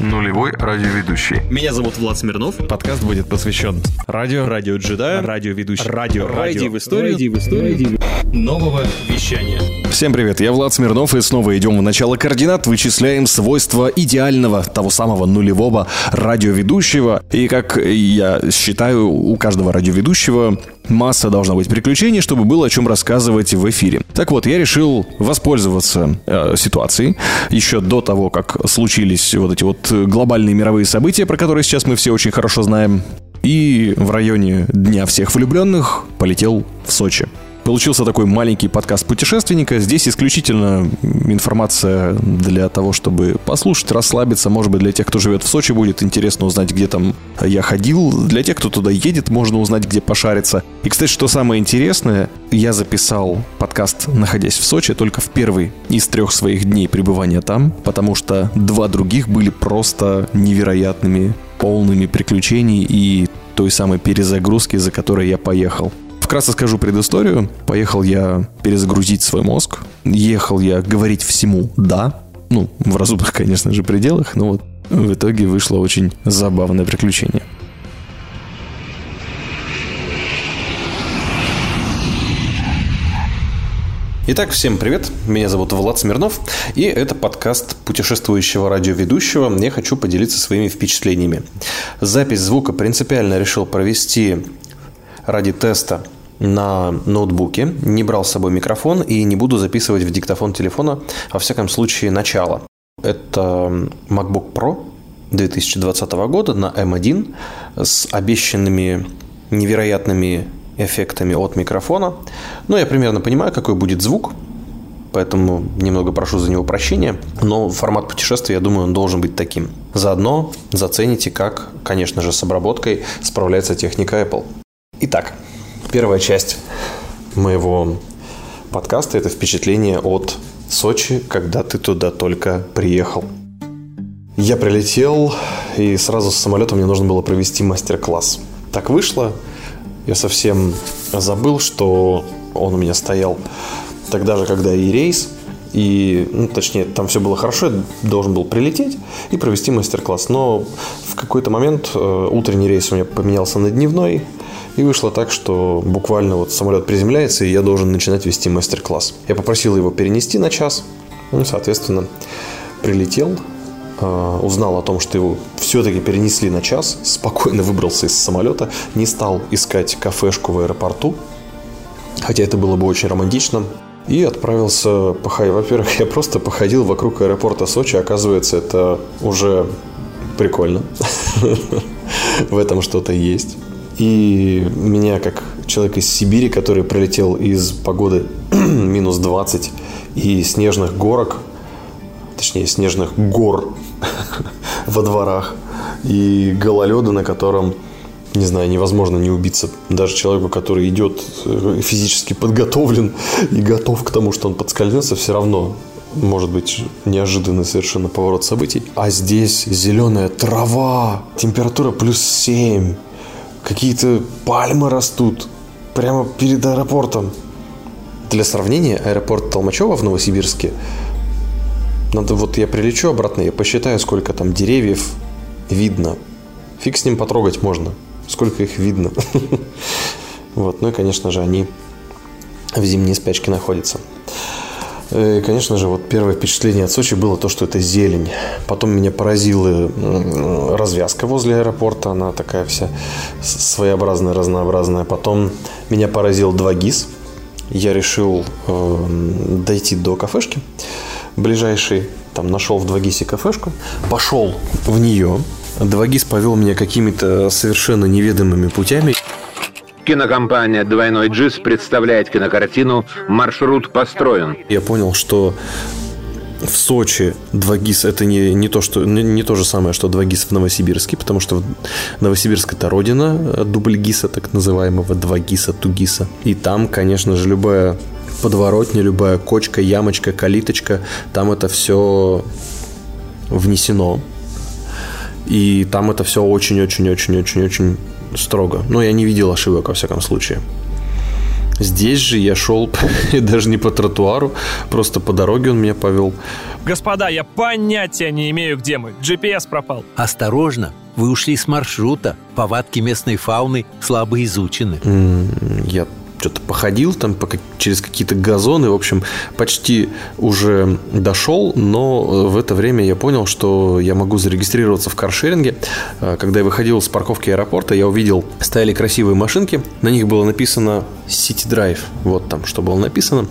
Нулевой радиоведущий. Меня зовут Влад Смирнов. Подкаст будет посвящен радио, Радио джедая. радиоведущий. Радио. Радио в историю. Радио в историю. Нового вещания. Всем привет, я Влад Смирнов, и снова идем в начало координат, вычисляем свойства идеального, того самого нулевого радиоведущего. И как я считаю, у каждого радиоведущего масса должна быть приключений, чтобы было о чем рассказывать в эфире. Так вот, я решил воспользоваться э, ситуацией еще до того, как случились вот эти вот глобальные мировые события, про которые сейчас мы все очень хорошо знаем. И в районе Дня всех влюбленных полетел в Сочи. Получился такой маленький подкаст путешественника. Здесь исключительно информация для того, чтобы послушать, расслабиться. Может быть, для тех, кто живет в Сочи, будет интересно узнать, где там я ходил. Для тех, кто туда едет, можно узнать, где пошариться. И, кстати, что самое интересное, я записал подкаст, находясь в Сочи, только в первый из трех своих дней пребывания там, потому что два других были просто невероятными, полными приключений и той самой перезагрузки, за которой я поехал. Вкратце скажу предысторию. Поехал я перезагрузить свой мозг. Ехал я говорить всему «да». Ну, в разумных, конечно же, пределах, но вот в итоге вышло очень забавное приключение. Итак, всем привет. Меня зовут Влад Смирнов, и это подкаст путешествующего радиоведущего. Я хочу поделиться своими впечатлениями. Запись звука принципиально решил провести ради теста на ноутбуке, не брал с собой микрофон и не буду записывать в диктофон телефона, во всяком случае, начало. Это MacBook Pro 2020 года на M1 с обещанными невероятными эффектами от микрофона. Но я примерно понимаю, какой будет звук, поэтому немного прошу за него прощения. Но формат путешествия, я думаю, он должен быть таким. Заодно зацените, как, конечно же, с обработкой справляется техника Apple. Итак, первая часть моего подкаста – это впечатление от Сочи, когда ты туда только приехал. Я прилетел, и сразу с самолета мне нужно было провести мастер-класс. Так вышло, я совсем забыл, что он у меня стоял тогда же, когда и рейс, и, ну, точнее, там все было хорошо, я должен был прилететь и провести мастер-класс. Но в какой-то момент э, утренний рейс у меня поменялся на дневной, и вышло так, что буквально вот самолет приземляется, и я должен начинать вести мастер-класс. Я попросил его перенести на час, ну, соответственно, прилетел, э, узнал о том, что его все-таки перенесли на час, спокойно выбрался из самолета, не стал искать кафешку в аэропорту, хотя это было бы очень романтично, и отправился походить. Во-первых, я просто походил вокруг аэропорта Сочи, оказывается, это уже прикольно. В этом что-то есть. И меня, как человек из Сибири, который прилетел из погоды минус 20 и снежных горок, точнее, снежных гор во дворах, и гололеда, на котором, не знаю, невозможно не убиться. Даже человеку, который идет э, физически подготовлен и готов к тому, что он подскользнется, все равно может быть неожиданный совершенно поворот событий. А здесь зеленая трава, температура плюс 7, какие-то пальмы растут прямо перед аэропортом. Для сравнения, аэропорт Толмачева в Новосибирске надо вот я прилечу обратно, я посчитаю, сколько там деревьев видно. Фиг с ним потрогать можно. Сколько их видно. Вот, ну и, конечно же, они в зимней спячке находятся. И, конечно же, вот первое впечатление от Сочи было то, что это зелень. Потом меня поразила развязка возле аэропорта. Она такая вся своеобразная, разнообразная. Потом меня поразил 2GIS. Я решил э, дойти до кафешки ближайшей. Там нашел в 2GIS кафешку. Пошел в нее. 2GIS повел меня какими-то совершенно неведомыми путями. Кинокомпания «Двойной джиз» представляет кинокартину «Маршрут построен». Я понял, что в Сочи 2GIS это не, не, то, что, не, не то же самое, что 2GIS в Новосибирске, потому что Новосибирск это родина дубльгиса, так называемого 2GIS, тугиса. И там, конечно же, любая подворотня, любая кочка, ямочка, калиточка, там это все внесено. И там это все очень-очень-очень-очень-очень строго. Но я не видел ошибок, во всяком случае. Здесь же я шел даже не по тротуару, просто по дороге он меня повел. Господа, я понятия не имею, где мы. GPS пропал. Осторожно, вы ушли с маршрута. Повадки местной фауны слабо изучены. Я что-то походил там по, через какие-то газоны, в общем, почти уже дошел, но в это время я понял, что я могу зарегистрироваться в каршеринге. А, когда я выходил с парковки аэропорта, я увидел, стояли красивые машинки, на них было написано City Drive, вот там, что было написано.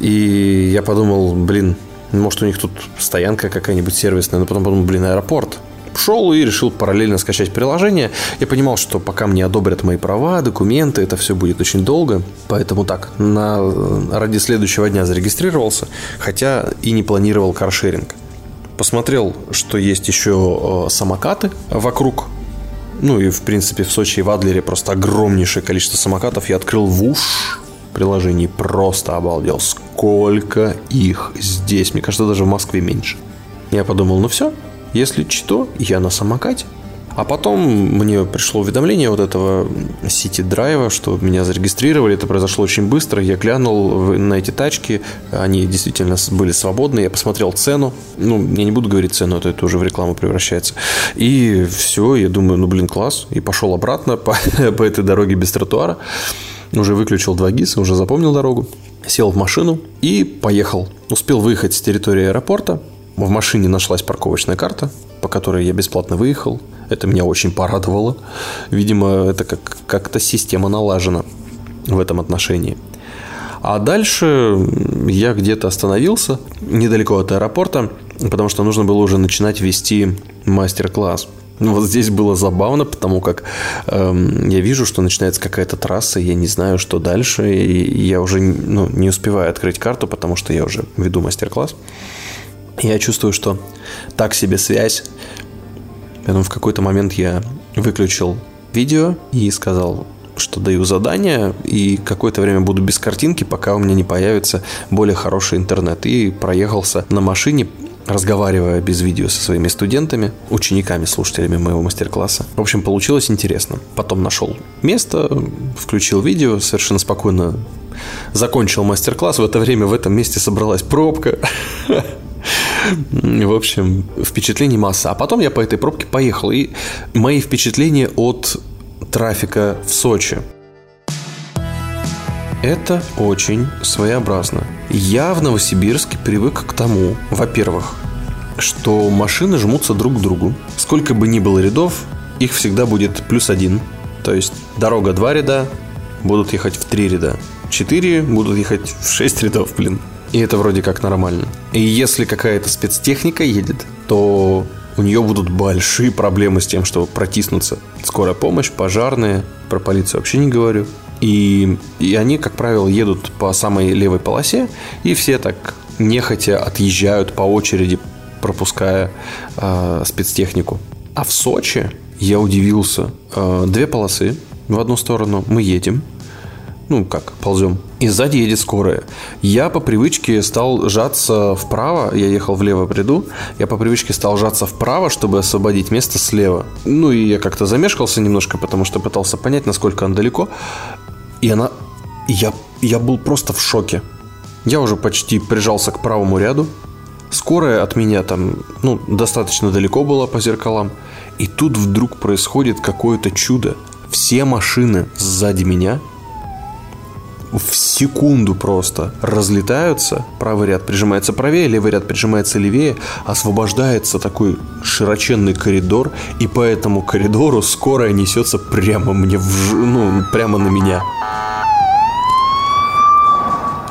И я подумал, блин, может, у них тут стоянка какая-нибудь сервисная, но потом подумал, блин, аэропорт шел и решил параллельно скачать приложение. Я понимал, что пока мне одобрят мои права, документы, это все будет очень долго. Поэтому так, на, ради следующего дня зарегистрировался, хотя и не планировал каршеринг. Посмотрел, что есть еще э, самокаты вокруг ну и, в принципе, в Сочи и в Адлере просто огромнейшее количество самокатов. Я открыл ВУШ приложений, просто обалдел. Сколько их здесь. Мне кажется, даже в Москве меньше. Я подумал, ну все, если что, я на самокате. А потом мне пришло уведомление вот этого сити драйва, что меня зарегистрировали. Это произошло очень быстро. Я глянул на эти тачки. Они действительно были свободны. Я посмотрел цену. Ну, я не буду говорить цену, это, это уже в рекламу превращается. И все, я думаю, ну, блин, класс. И пошел обратно по, по этой дороге без тротуара. Уже выключил два ГИСа, уже запомнил дорогу. Сел в машину и поехал. Успел выехать с территории аэропорта. В машине нашлась парковочная карта, по которой я бесплатно выехал. Это меня очень порадовало. Видимо, это как- как-то система налажена в этом отношении. А дальше я где-то остановился недалеко от аэропорта, потому что нужно было уже начинать вести мастер-класс. Ну, вот здесь было забавно, потому как эм, я вижу, что начинается какая-то трасса, я не знаю, что дальше, и я уже ну, не успеваю открыть карту, потому что я уже веду мастер-класс. Я чувствую, что так себе связь. Поэтому в какой-то момент я выключил видео и сказал, что даю задание, и какое-то время буду без картинки, пока у меня не появится более хороший интернет. И проехался на машине, разговаривая без видео со своими студентами, учениками, слушателями моего мастер-класса. В общем, получилось интересно. Потом нашел место, включил видео, совершенно спокойно закончил мастер-класс. В это время в этом месте собралась пробка. В общем, впечатлений масса. А потом я по этой пробке поехал. И мои впечатления от трафика в Сочи. Это очень своеобразно. Я в Новосибирске привык к тому, во-первых, что машины жмутся друг к другу. Сколько бы ни было рядов, их всегда будет плюс один. То есть дорога два ряда, будут ехать в три ряда. Четыре будут ехать в шесть рядов, блин. И это вроде как нормально. И если какая-то спецтехника едет, то у нее будут большие проблемы с тем, чтобы протиснуться. Скорая помощь, пожарные, про полицию вообще не говорю. И, и они, как правило, едут по самой левой полосе, и все так нехотя отъезжают по очереди, пропуская э, спецтехнику. А в Сочи я удивился. Э, две полосы в одну сторону мы едем, ну как, ползем. И сзади едет скорая. Я по привычке стал жаться вправо, я ехал влево приду, я по привычке стал жаться вправо, чтобы освободить место слева. Ну и я как-то замешкался немножко, потому что пытался понять, насколько он далеко. И она... Я, я был просто в шоке. Я уже почти прижался к правому ряду. Скорая от меня там, ну, достаточно далеко была по зеркалам. И тут вдруг происходит какое-то чудо. Все машины сзади меня в секунду просто разлетаются. Правый ряд прижимается правее, левый ряд прижимается левее. Освобождается такой широченный коридор. И по этому коридору скорая несется прямо мне в, ну, прямо на меня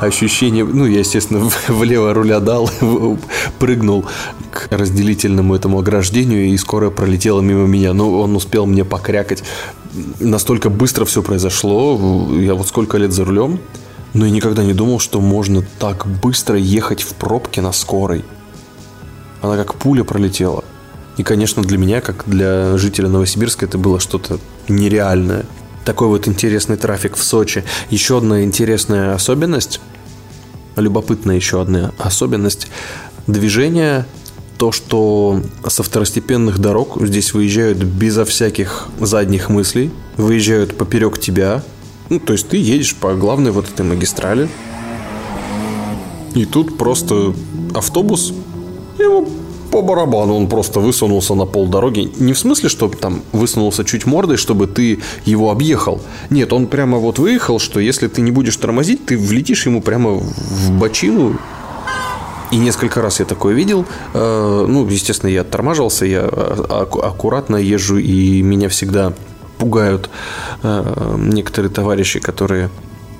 ощущение, ну, я, естественно, влево руля дал, прыгнул к разделительному этому ограждению, и скоро пролетела мимо меня. Но он успел мне покрякать. Настолько быстро все произошло. Я вот сколько лет за рулем, но я никогда не думал, что можно так быстро ехать в пробке на скорой. Она как пуля пролетела. И, конечно, для меня, как для жителя Новосибирска, это было что-то нереальное такой вот интересный трафик в Сочи. Еще одна интересная особенность, любопытная еще одна особенность движения то, что со второстепенных дорог здесь выезжают безо всяких задних мыслей, выезжают поперек тебя, Ну, то есть ты едешь по главной вот этой магистрали, и тут просто автобус, ему по барабану он просто высунулся на пол дороги. Не в смысле, что там высунулся чуть мордой, чтобы ты его объехал. Нет, он прямо вот выехал, что если ты не будешь тормозить, ты влетишь ему прямо в бочину. И несколько раз я такое видел. Э, Ну, естественно, я оттормаживался, я аку- аккуратно езжу, и меня всегда пугают э, некоторые товарищи, которые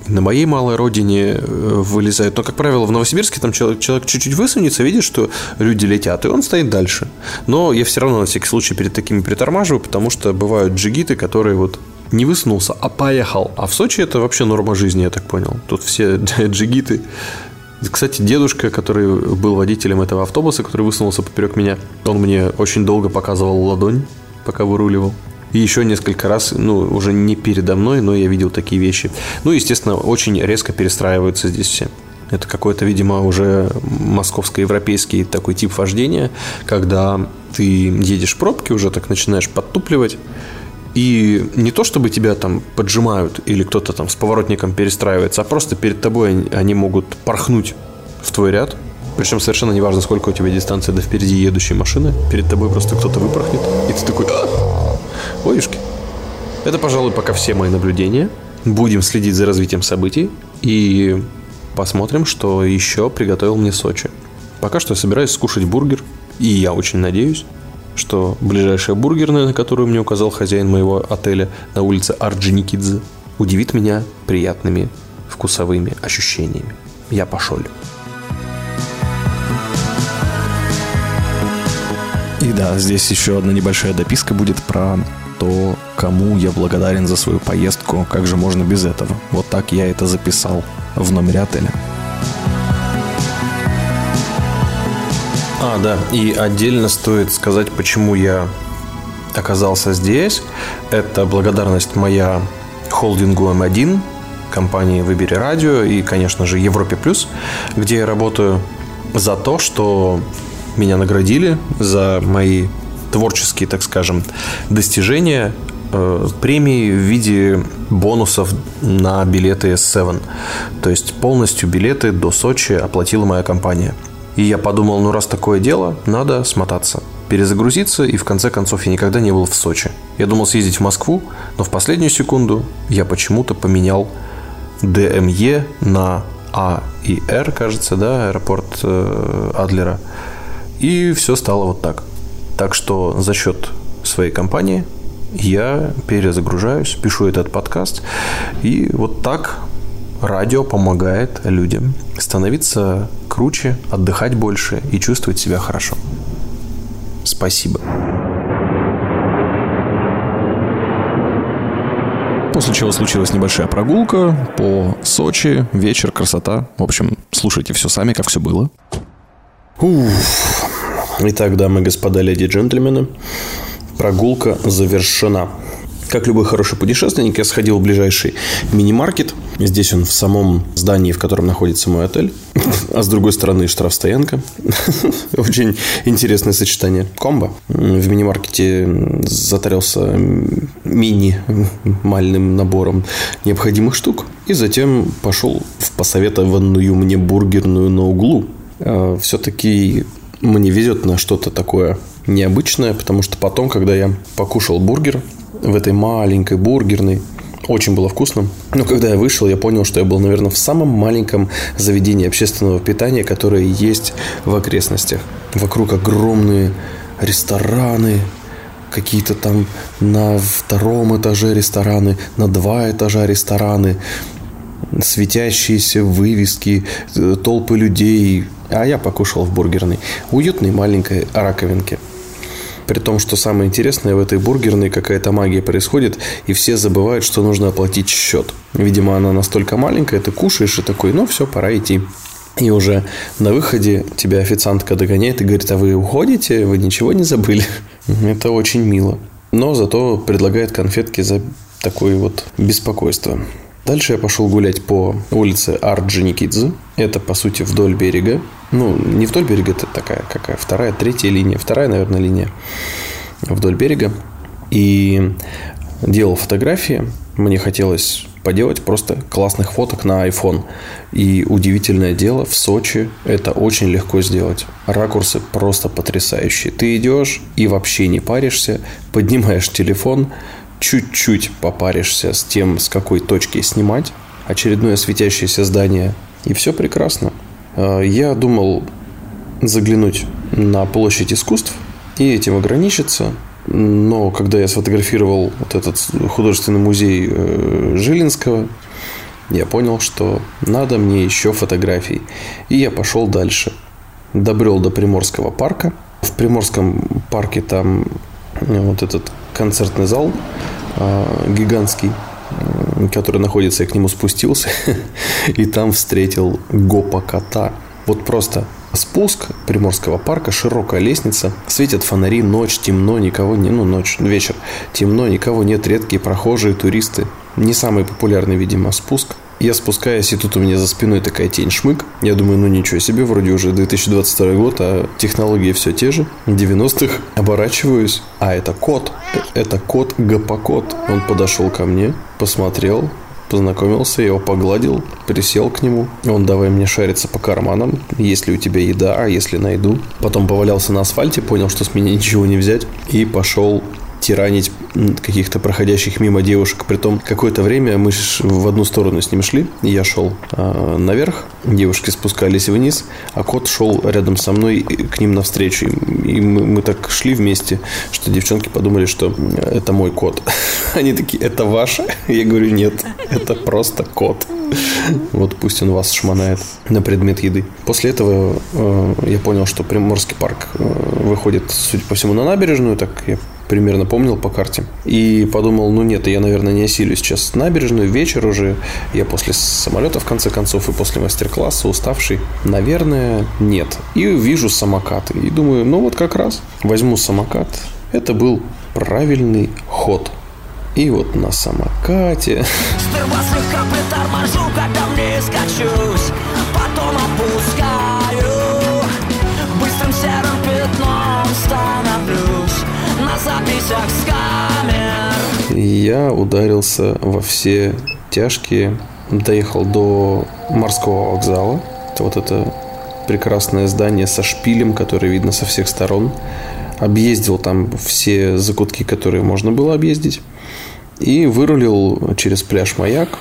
на моей малой родине э, вылезают. Но, как правило, в Новосибирске там человек, человек чуть-чуть высунется, видит, что люди летят, и он стоит дальше. Но я все равно на всякий случай перед такими притормаживаю, потому что бывают джигиты, которые вот не высунулся, а поехал. А в Сочи это вообще норма жизни, я так понял. Тут все джигиты. Кстати, дедушка, который был водителем этого автобуса, который высунулся поперек меня, он мне очень долго показывал ладонь, пока выруливал. И еще несколько раз, ну, уже не передо мной, но я видел такие вещи. Ну, естественно, очень резко перестраиваются здесь все. Это какой-то, видимо, уже московско-европейский такой тип вождения, когда ты едешь в пробке, уже так начинаешь подтупливать, и не то, чтобы тебя там поджимают или кто-то там с поворотником перестраивается, а просто перед тобой они, могут порхнуть в твой ряд. Причем совершенно неважно, сколько у тебя дистанция до впереди едущей машины. Перед тобой просто кто-то выпорхнет. И ты такой... «А, Ой-юшки. Это, пожалуй, пока все мои наблюдения. Будем следить за развитием событий. И посмотрим, что еще приготовил мне Сочи. Пока что я собираюсь скушать бургер. И я очень надеюсь, что ближайшая бургерная, на которую мне указал хозяин моего отеля на улице Орджоникидзе, удивит меня приятными вкусовыми ощущениями. Я пошел. И да, здесь еще одна небольшая дописка будет про то, кому я благодарен за свою поездку, как же можно без этого. Вот так я это записал в номере отеля. А, да, и отдельно стоит сказать, почему я оказался здесь. Это благодарность моя холдингу М1, компании «Выбери радио» и, конечно же, Европе Плюс, где я работаю за то, что меня наградили за мои творческие, так скажем, достижения э, премии в виде бонусов на билеты S7. То есть полностью билеты до Сочи оплатила моя компания. И я подумал, ну раз такое дело, надо смотаться, перезагрузиться, и в конце концов я никогда не был в Сочи. Я думал съездить в Москву, но в последнюю секунду я почему-то поменял ДМЕ на А и Р, кажется, да, аэропорт э, Адлера. И все стало вот так. Так что за счет своей компании я перезагружаюсь, пишу этот подкаст. И вот так радио помогает людям становиться круче, отдыхать больше и чувствовать себя хорошо. Спасибо. После чего случилась небольшая прогулка по Сочи, вечер, красота. В общем, слушайте все сами, как все было. Уф. Итак, дамы и господа, леди и джентльмены, прогулка завершена. Как любой хороший путешественник, я сходил в ближайший мини-маркет. Здесь он в самом здании, в котором находится мой отель. А с другой стороны штрафстоянка. Очень интересное сочетание. Комбо. В мини-маркете затарился мини-мальным набором необходимых штук. И затем пошел в посоветованную мне бургерную на углу. А, Все-таки мне везет на что-то такое необычное, потому что потом, когда я покушал бургер в этой маленькой бургерной, очень было вкусно. Но когда я вышел, я понял, что я был, наверное, в самом маленьком заведении общественного питания, которое есть в окрестностях. Вокруг огромные рестораны, какие-то там на втором этаже рестораны, на два этажа рестораны, светящиеся вывески, э, толпы людей. А я покушал в бургерной, уютной маленькой раковинке. При том, что самое интересное, в этой бургерной какая-то магия происходит, и все забывают, что нужно оплатить счет. Видимо, она настолько маленькая, ты кушаешь и такой, ну все, пора идти. И уже на выходе тебя официантка догоняет и говорит, а вы уходите, вы ничего не забыли. Это очень мило. Но зато предлагает конфетки за такое вот беспокойство. Дальше я пошел гулять по улице Арджиникидзе. Это, по сути, вдоль берега. Ну, не вдоль берега, это такая какая вторая, третья линия. Вторая, наверное, линия вдоль берега. И делал фотографии. Мне хотелось поделать просто классных фоток на iPhone. И удивительное дело, в Сочи это очень легко сделать. Ракурсы просто потрясающие. Ты идешь и вообще не паришься, поднимаешь телефон, чуть-чуть попаришься с тем, с какой точки снимать, очередное светящееся здание, и все прекрасно. А, я думал заглянуть на площадь искусств и этим ограничиться, но когда я сфотографировал вот этот художественный музей э, Жилинского, я понял, что надо мне еще фотографий. И я пошел дальше. Добрел до Приморского парка. В Приморском парке там э, вот этот концертный зал э, гигантский, который находится, я к нему спустился, и там встретил Гопа кота. Вот просто спуск Приморского парка, широкая лестница, светят фонари, ночь, темно, никого не, ну ночь, вечер, темно, никого нет, редкие прохожие, туристы. Не самый популярный, видимо, спуск. Я спускаюсь, и тут у меня за спиной такая тень шмык. Я думаю, ну ничего себе, вроде уже 2022 год, а технологии все те же. 90-х оборачиваюсь, а это кот. Это кот Гапокот. Он подошел ко мне, посмотрел, познакомился, я его погладил, присел к нему. Он давай мне шариться по карманам, есть ли у тебя еда, а если найду. Потом повалялся на асфальте, понял, что с меня ничего не взять, и пошел тиранить каких-то проходящих мимо девушек. Притом какое-то время мы в одну сторону с ним шли, я шел э, наверх, девушки спускались вниз, а кот шел рядом со мной к ним навстречу. И мы, мы так шли вместе, что девчонки подумали, что это мой кот. Они такие, это ваше? Я говорю, нет, это просто кот. Вот пусть он вас шмонает на предмет еды. После этого э, я понял, что Приморский парк э, выходит, судя по всему, на набережную. Так я примерно помнил по карте. И подумал, ну нет, я, наверное, не осилю сейчас набережную, вечер уже, я после самолета, в конце концов, и после мастер-класса уставший, наверное, нет. И вижу самокаты, и думаю, ну вот как раз, возьму самокат. Это был правильный ход. И вот на самокате... Сперва слегка приторможу, когда вниз качусь Я ударился во все тяжкие Доехал до морского вокзала. Вот это прекрасное здание со шпилем, которое видно со всех сторон. Объездил там все закутки, которые можно было объездить. И вырулил через пляж Маяк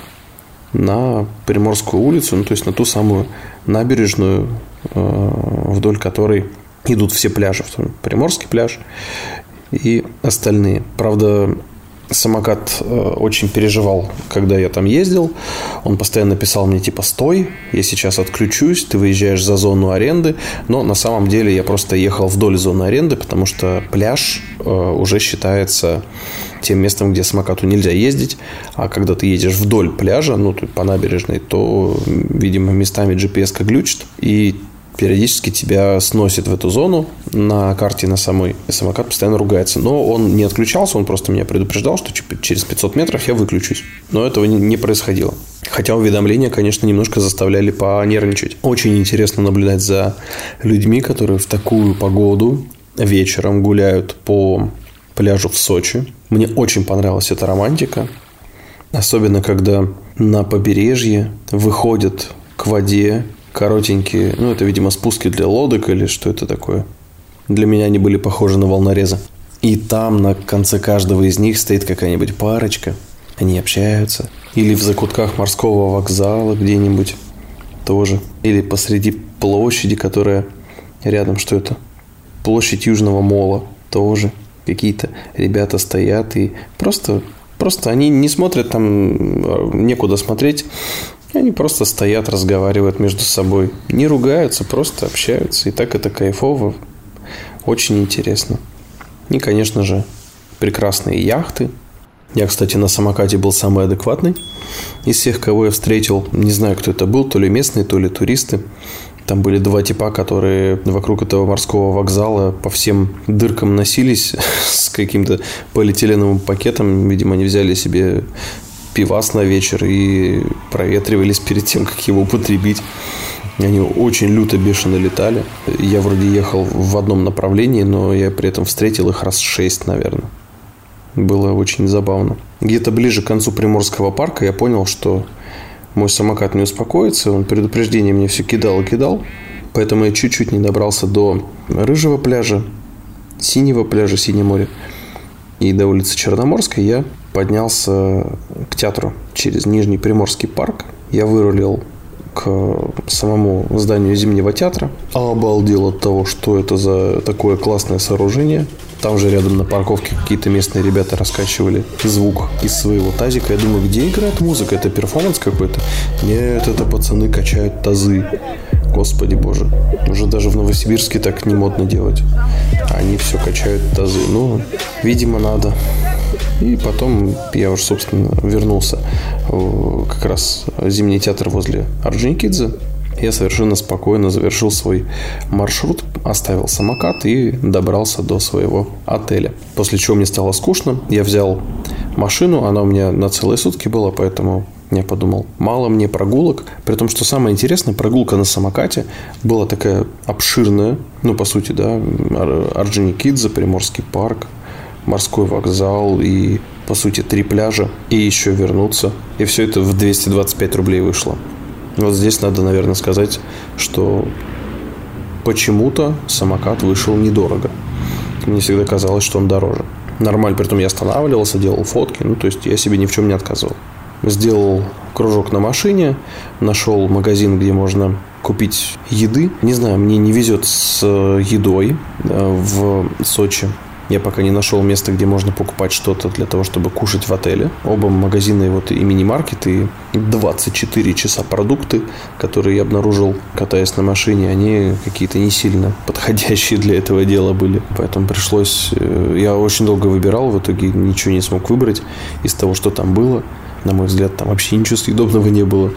на Приморскую улицу, ну, то есть на ту самую набережную, э, вдоль которой идут все пляжи. Приморский пляж и остальные. Правда, самокат э, очень переживал, когда я там ездил. Он постоянно писал мне типа «Стой, я сейчас отключусь, ты выезжаешь за зону аренды». Но на самом деле я просто ехал вдоль зоны аренды, потому что пляж э, уже считается тем местом, где самокату нельзя ездить. А когда ты едешь вдоль пляжа, ну, по набережной, то, видимо, местами GPS глючит. И периодически тебя сносит в эту зону на карте на самой. Самокат постоянно ругается. Но он не отключался, он просто меня предупреждал, что через 500 метров я выключусь. Но этого не происходило. Хотя уведомления, конечно, немножко заставляли понервничать. Очень интересно наблюдать за людьми, которые в такую погоду вечером гуляют по пляжу в Сочи. Мне очень понравилась эта романтика. Особенно, когда на побережье выходят к воде коротенькие, ну, это, видимо, спуски для лодок или что это такое. Для меня они были похожи на волнорезы. И там на конце каждого из них стоит какая-нибудь парочка. Они общаются. Или в закутках морского вокзала где-нибудь тоже. Или посреди площади, которая рядом, что это? Площадь Южного Мола тоже. Какие-то ребята стоят и просто Просто они не смотрят там, некуда смотреть. Они просто стоят, разговаривают между собой. Не ругаются, просто общаются. И так это кайфово. Очень интересно. И, конечно же, прекрасные яхты. Я, кстати, на самокате был самый адекватный из всех, кого я встретил. Не знаю, кто это был, то ли местные, то ли туристы. Там были два типа, которые вокруг этого морского вокзала по всем дыркам носились с каким-то полиэтиленовым пакетом. Видимо, они взяли себе пивас на вечер и проветривались перед тем, как его употребить. Они очень люто, бешено летали. Я вроде ехал в одном направлении, но я при этом встретил их раз шесть, наверное. было очень забавно. Где-то ближе к концу Приморского парка я понял, что мой самокат не успокоится. Он предупреждение мне все кидал и кидал. Поэтому я чуть-чуть не добрался до Рыжего пляжа, Синего пляжа, Синее море. И до улицы Черноморской я поднялся к театру через Нижний Приморский парк. Я вырулил к самому зданию Зимнего театра. Обалдел от того, что это за такое классное сооружение. Там же рядом на парковке какие-то местные ребята раскачивали звук из своего тазика. Я думаю, где играет музыка? Это перформанс какой-то? Нет, это пацаны качают тазы. Господи боже. Уже даже в Новосибирске так не модно делать. Они все качают тазы. Ну, видимо, надо. И потом я уже, собственно, вернулся в как раз зимний театр возле Орджоникидзе. Я совершенно спокойно завершил свой маршрут, оставил самокат и добрался до своего отеля. После чего мне стало скучно, я взял машину, она у меня на целые сутки была, поэтому я подумал, мало мне прогулок, при том, что самое интересное, прогулка на самокате была такая обширная, ну, по сути, да, Орджоникидзе, Приморский парк, морской вокзал и, по сути, три пляжа, и еще вернуться. И все это в 225 рублей вышло. Вот здесь надо, наверное, сказать, что почему-то самокат вышел недорого. Мне всегда казалось, что он дороже. Нормально, при том я останавливался, делал фотки, ну, то есть я себе ни в чем не отказывал. Сделал кружок на машине, нашел магазин, где можно купить еды. Не знаю, мне не везет с едой э, в Сочи. Я пока не нашел места, где можно покупать что-то для того, чтобы кушать в отеле. Оба магазина, вот и мини-маркет, и 24 часа продукты, которые я обнаружил, катаясь на машине, они какие-то не сильно подходящие для этого дела были. Поэтому пришлось... Э, я очень долго выбирал, в итоге ничего не смог выбрать из того, что там было. На мой взгляд, там вообще ничего съедобного не было.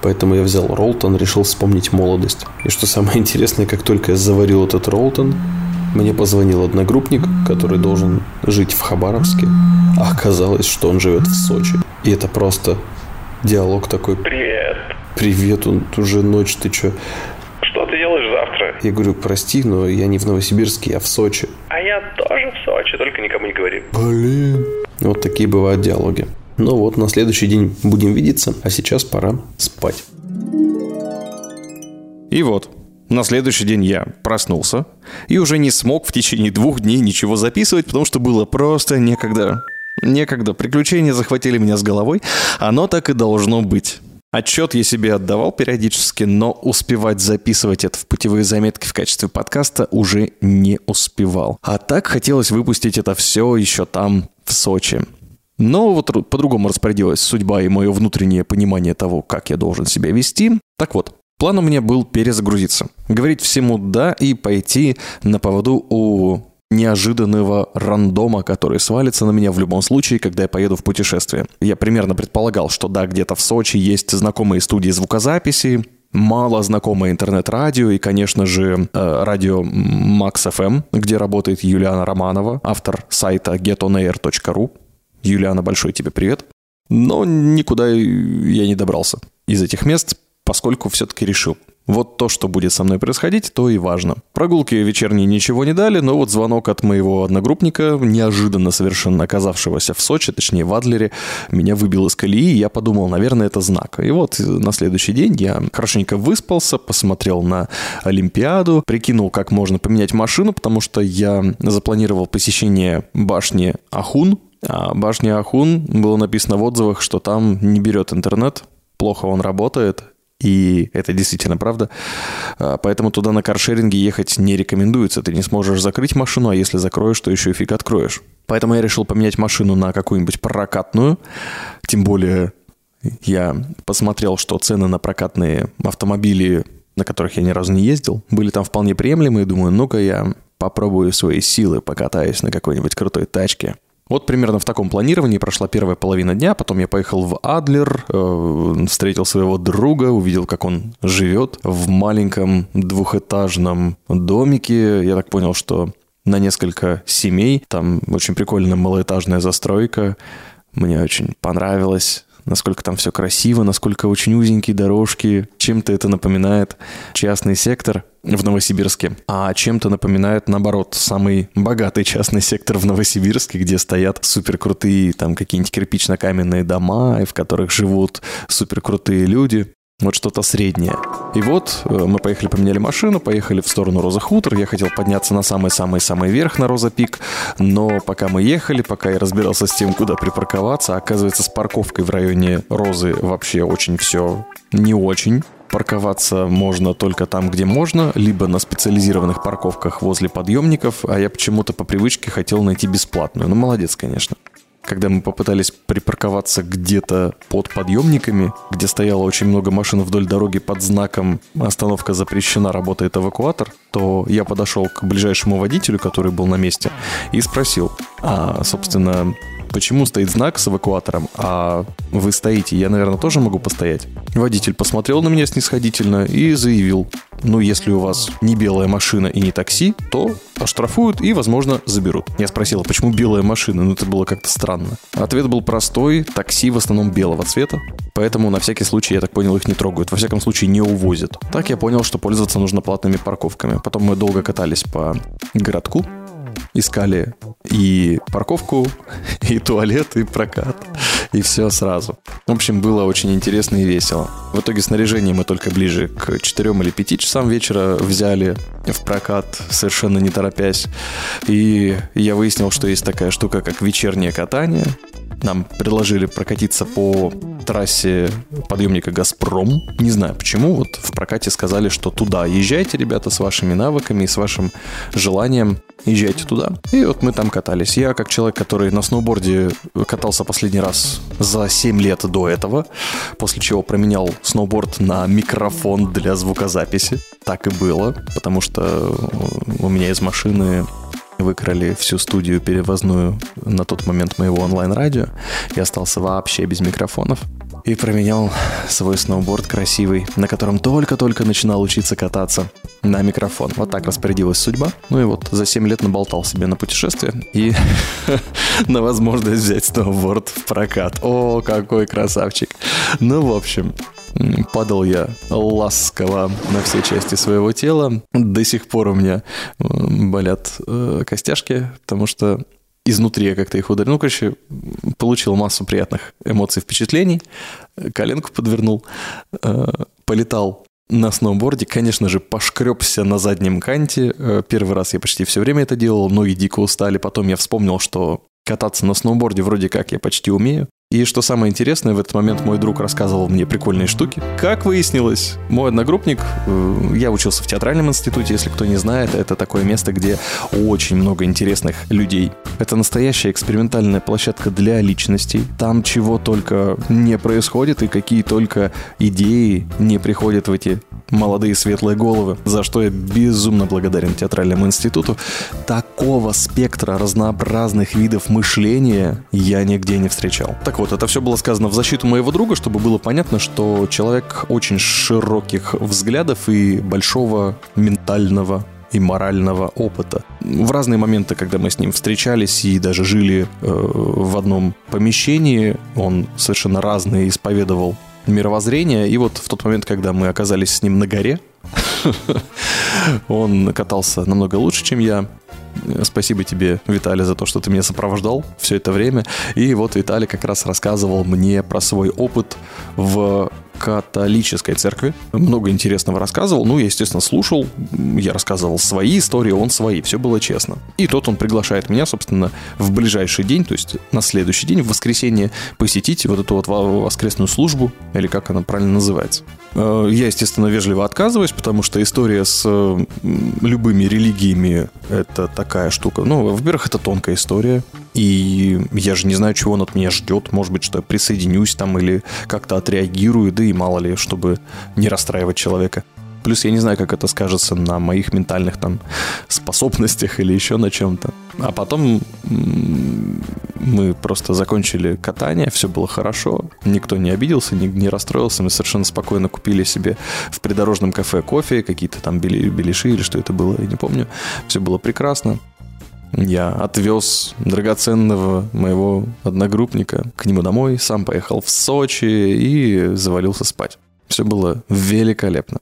Поэтому я взял Ролтон, решил вспомнить молодость. И что самое интересное, как только я заварил этот Ролтон, мне позвонил одногруппник, который должен жить в Хабаровске, а оказалось, что он живет в Сочи. И это просто диалог такой. Привет. Привет, он уже ночь, ты чё? Что ты делаешь завтра? Я говорю, прости, но я не в Новосибирске, я в Сочи. А я тоже в Сочи, только никому не говори. Блин. Вот такие бывают диалоги. Ну вот, на следующий день будем видеться, а сейчас пора спать. И вот, на следующий день я проснулся и уже не смог в течение двух дней ничего записывать, потому что было просто некогда. Некогда. Приключения захватили меня с головой. Оно так и должно быть. Отчет я себе отдавал периодически, но успевать записывать это в путевые заметки в качестве подкаста уже не успевал. А так хотелось выпустить это все еще там, в Сочи. Но вот по-другому распорядилась судьба и мое внутреннее понимание того, как я должен себя вести. Так вот, План у меня был перезагрузиться, говорить всему «да» и пойти на поводу у неожиданного рандома, который свалится на меня в любом случае, когда я поеду в путешествие. Я примерно предполагал, что да, где-то в Сочи есть знакомые студии звукозаписи, мало знакомое интернет-радио и, конечно же, э, радио Max FM, где работает Юлиана Романова, автор сайта getonair.ru. Юлиана, большой тебе привет. Но никуда я не добрался из этих мест, поскольку все-таки решил. Вот то, что будет со мной происходить, то и важно. Прогулки вечерние ничего не дали, но вот звонок от моего одногруппника, неожиданно совершенно оказавшегося в Сочи, точнее в Адлере, меня выбил из колеи, и я подумал, наверное, это знак. И вот на следующий день я хорошенько выспался, посмотрел на Олимпиаду, прикинул, как можно поменять машину, потому что я запланировал посещение башни Ахун, а башня Ахун было написано в отзывах, что там не берет интернет, плохо он работает, и это действительно правда. А, поэтому туда на каршеринге ехать не рекомендуется. Ты не сможешь закрыть машину, а если закроешь, то еще и фиг откроешь. Поэтому я решил поменять машину на какую-нибудь прокатную. Тем более я посмотрел, что цены на прокатные автомобили, на которых я ни разу не ездил, были там вполне приемлемые. Думаю, ну-ка я попробую свои силы, покатаюсь на какой-нибудь крутой тачке. Вот примерно в таком планировании прошла первая половина дня, потом я поехал в Адлер, э, встретил своего друга, увидел, как он живет в маленьком двухэтажном домике. Я так понял, что на несколько семей, там очень прикольная малоэтажная застройка, мне очень понравилось. Насколько там все красиво, насколько очень узенькие дорожки. Чем-то это напоминает частный сектор в Новосибирске, а чем-то напоминает, наоборот, самый богатый частный сектор в Новосибирске, где стоят суперкрутые там какие-нибудь кирпично-каменные дома, в которых живут суперкрутые люди. Вот что-то среднее. И вот э, мы поехали, поменяли машину, поехали в сторону Роза Хутор. Я хотел подняться на самый-самый-самый верх на Роза Пик, но пока мы ехали, пока я разбирался с тем, куда припарковаться, оказывается, с парковкой в районе Розы вообще очень все не очень. Парковаться можно только там, где можно, либо на специализированных парковках возле подъемников, а я почему-то по привычке хотел найти бесплатную. Ну, молодец, конечно когда мы попытались припарковаться где-то под подъемниками, где стояло очень много машин вдоль дороги под знаком «Остановка запрещена, работает эвакуатор», то я подошел к ближайшему водителю, который был на месте, и спросил, а, собственно, почему стоит знак с эвакуатором, а вы стоите, я, наверное, тоже могу постоять? Водитель посмотрел на меня снисходительно и заявил, ну, если у вас не белая машина и не такси, то оштрафуют и, возможно, заберут. Я спросил, а почему белая машина? Ну, это было как-то странно. Ответ был простой, такси в основном белого цвета, поэтому на всякий случай, я так понял, их не трогают, во всяком случае не увозят. Так я понял, что пользоваться нужно платными парковками. Потом мы долго катались по городку, искали и парковку, и туалет, и прокат, и все сразу. В общем, было очень интересно и весело. В итоге снаряжение мы только ближе к 4 или 5 часам вечера взяли в прокат, совершенно не торопясь. И я выяснил, что есть такая штука, как вечернее катание. Нам предложили прокатиться по трассе подъемника «Газпром». Не знаю почему, вот в прокате сказали, что туда езжайте, ребята, с вашими навыками и с вашим желанием езжайте туда. И вот мы там катались. Я, как человек, который на сноуборде катался последний раз за 7 лет до этого, после чего променял сноуборд на микрофон для звукозаписи. Так и было, потому что у меня из машины выкрали всю студию перевозную на тот момент моего онлайн-радио. Я остался вообще без микрофонов и променял свой сноуборд красивый, на котором только-только начинал учиться кататься, на микрофон. Вот так распорядилась судьба. Ну и вот за 7 лет наболтал себе на путешествие и на возможность взять сноуборд в прокат. О, какой красавчик. Ну, в общем, падал я ласково на все части своего тела. До сих пор у меня болят э, костяшки, потому что изнутри я как-то их ударил. Ну, короче, получил массу приятных эмоций, впечатлений. Коленку подвернул, э, полетал на сноуборде, конечно же, пошкребся на заднем канте. Э, первый раз я почти все время это делал, ноги дико устали. Потом я вспомнил, что кататься на сноуборде вроде как я почти умею. И что самое интересное, в этот момент мой друг рассказывал мне прикольные штуки. Как выяснилось, мой одногруппник, э, я учился в театральном институте, если кто не знает, это такое место, где очень много интересных людей. Это настоящая экспериментальная площадка для личностей. Там чего только не происходит и какие только идеи не приходят в эти молодые светлые головы, за что я безумно благодарен театральному институту. Такого спектра разнообразных видов мышления я нигде не встречал. Так вот, это все было сказано в защиту моего друга, чтобы было понятно, что человек очень широких взглядов и большого ментального и морального опыта. В разные моменты, когда мы с ним встречались и даже жили э, в одном помещении, он совершенно разные исповедовал мировоззрения. И вот в тот момент, когда мы оказались с ним на горе, он катался намного лучше, чем я. Спасибо тебе, Виталий, за то, что ты меня сопровождал все это время. И вот Виталий как раз рассказывал мне про свой опыт в католической церкви. Много интересного рассказывал. Ну, я, естественно, слушал. Я рассказывал свои истории, он свои. Все было честно. И тот он приглашает меня, собственно, в ближайший день, то есть на следующий день, в воскресенье, посетить вот эту вот воскресную службу, или как она правильно называется. Э, я, естественно, вежливо отказываюсь, потому что история с любыми религиями — это такая штука. Ну, во-первых, это тонкая история. И я же не знаю, чего он от меня ждет. Может быть, что я присоединюсь там или как-то отреагирую, да и мало ли, чтобы не расстраивать человека. Плюс я не знаю, как это скажется на моих ментальных там способностях или еще на чем-то. А потом мы просто закончили катание, все было хорошо, никто не обиделся, не, не расстроился, мы совершенно спокойно купили себе в придорожном кафе кофе, какие-то там беляши или что это было, я не помню. Все было прекрасно. Я отвез драгоценного моего одногруппника к нему домой, сам поехал в Сочи и завалился спать. Все было великолепно.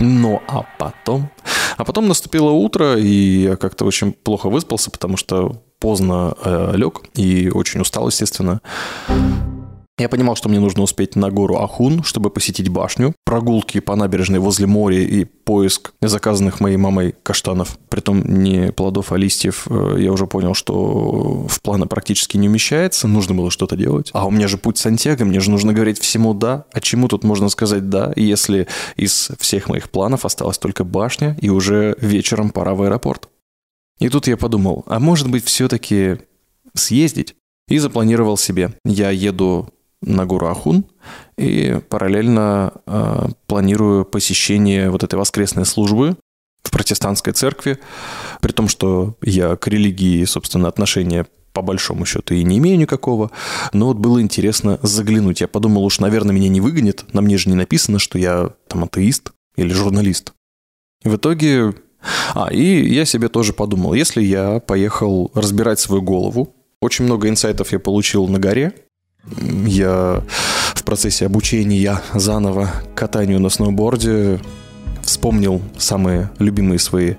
Ну, а потом... А потом наступило утро, и я как-то очень плохо выспался, потому что поздно э, лег и очень устал, естественно. Я понимал, что мне нужно успеть на гору Ахун, чтобы посетить башню, прогулки по набережной возле моря и поиск заказанных моей мамой каштанов. Притом не плодов, а листьев. Э, Я уже понял, что в планы практически не умещается, нужно было что-то делать. А у меня же путь Сантьяго, мне же нужно говорить всему «да». А чему тут можно сказать «да», если из всех моих планов осталась только башня, и уже вечером пора в аэропорт? И тут я подумал, а может быть все-таки съездить? И запланировал себе. Я еду на гору Ахун и параллельно э, планирую посещение вот этой воскресной службы в протестантской церкви, при том, что я к религии, собственно, отношения по большому счету и не имею никакого, но вот было интересно заглянуть. Я подумал, уж, наверное, меня не выгонят, на мне же не написано, что я там атеист или журналист. В итоге... А, и я себе тоже подумал, если я поехал разбирать свою голову, очень много инсайтов я получил на горе, я в процессе обучения заново катанию на сноуборде вспомнил самые любимые свои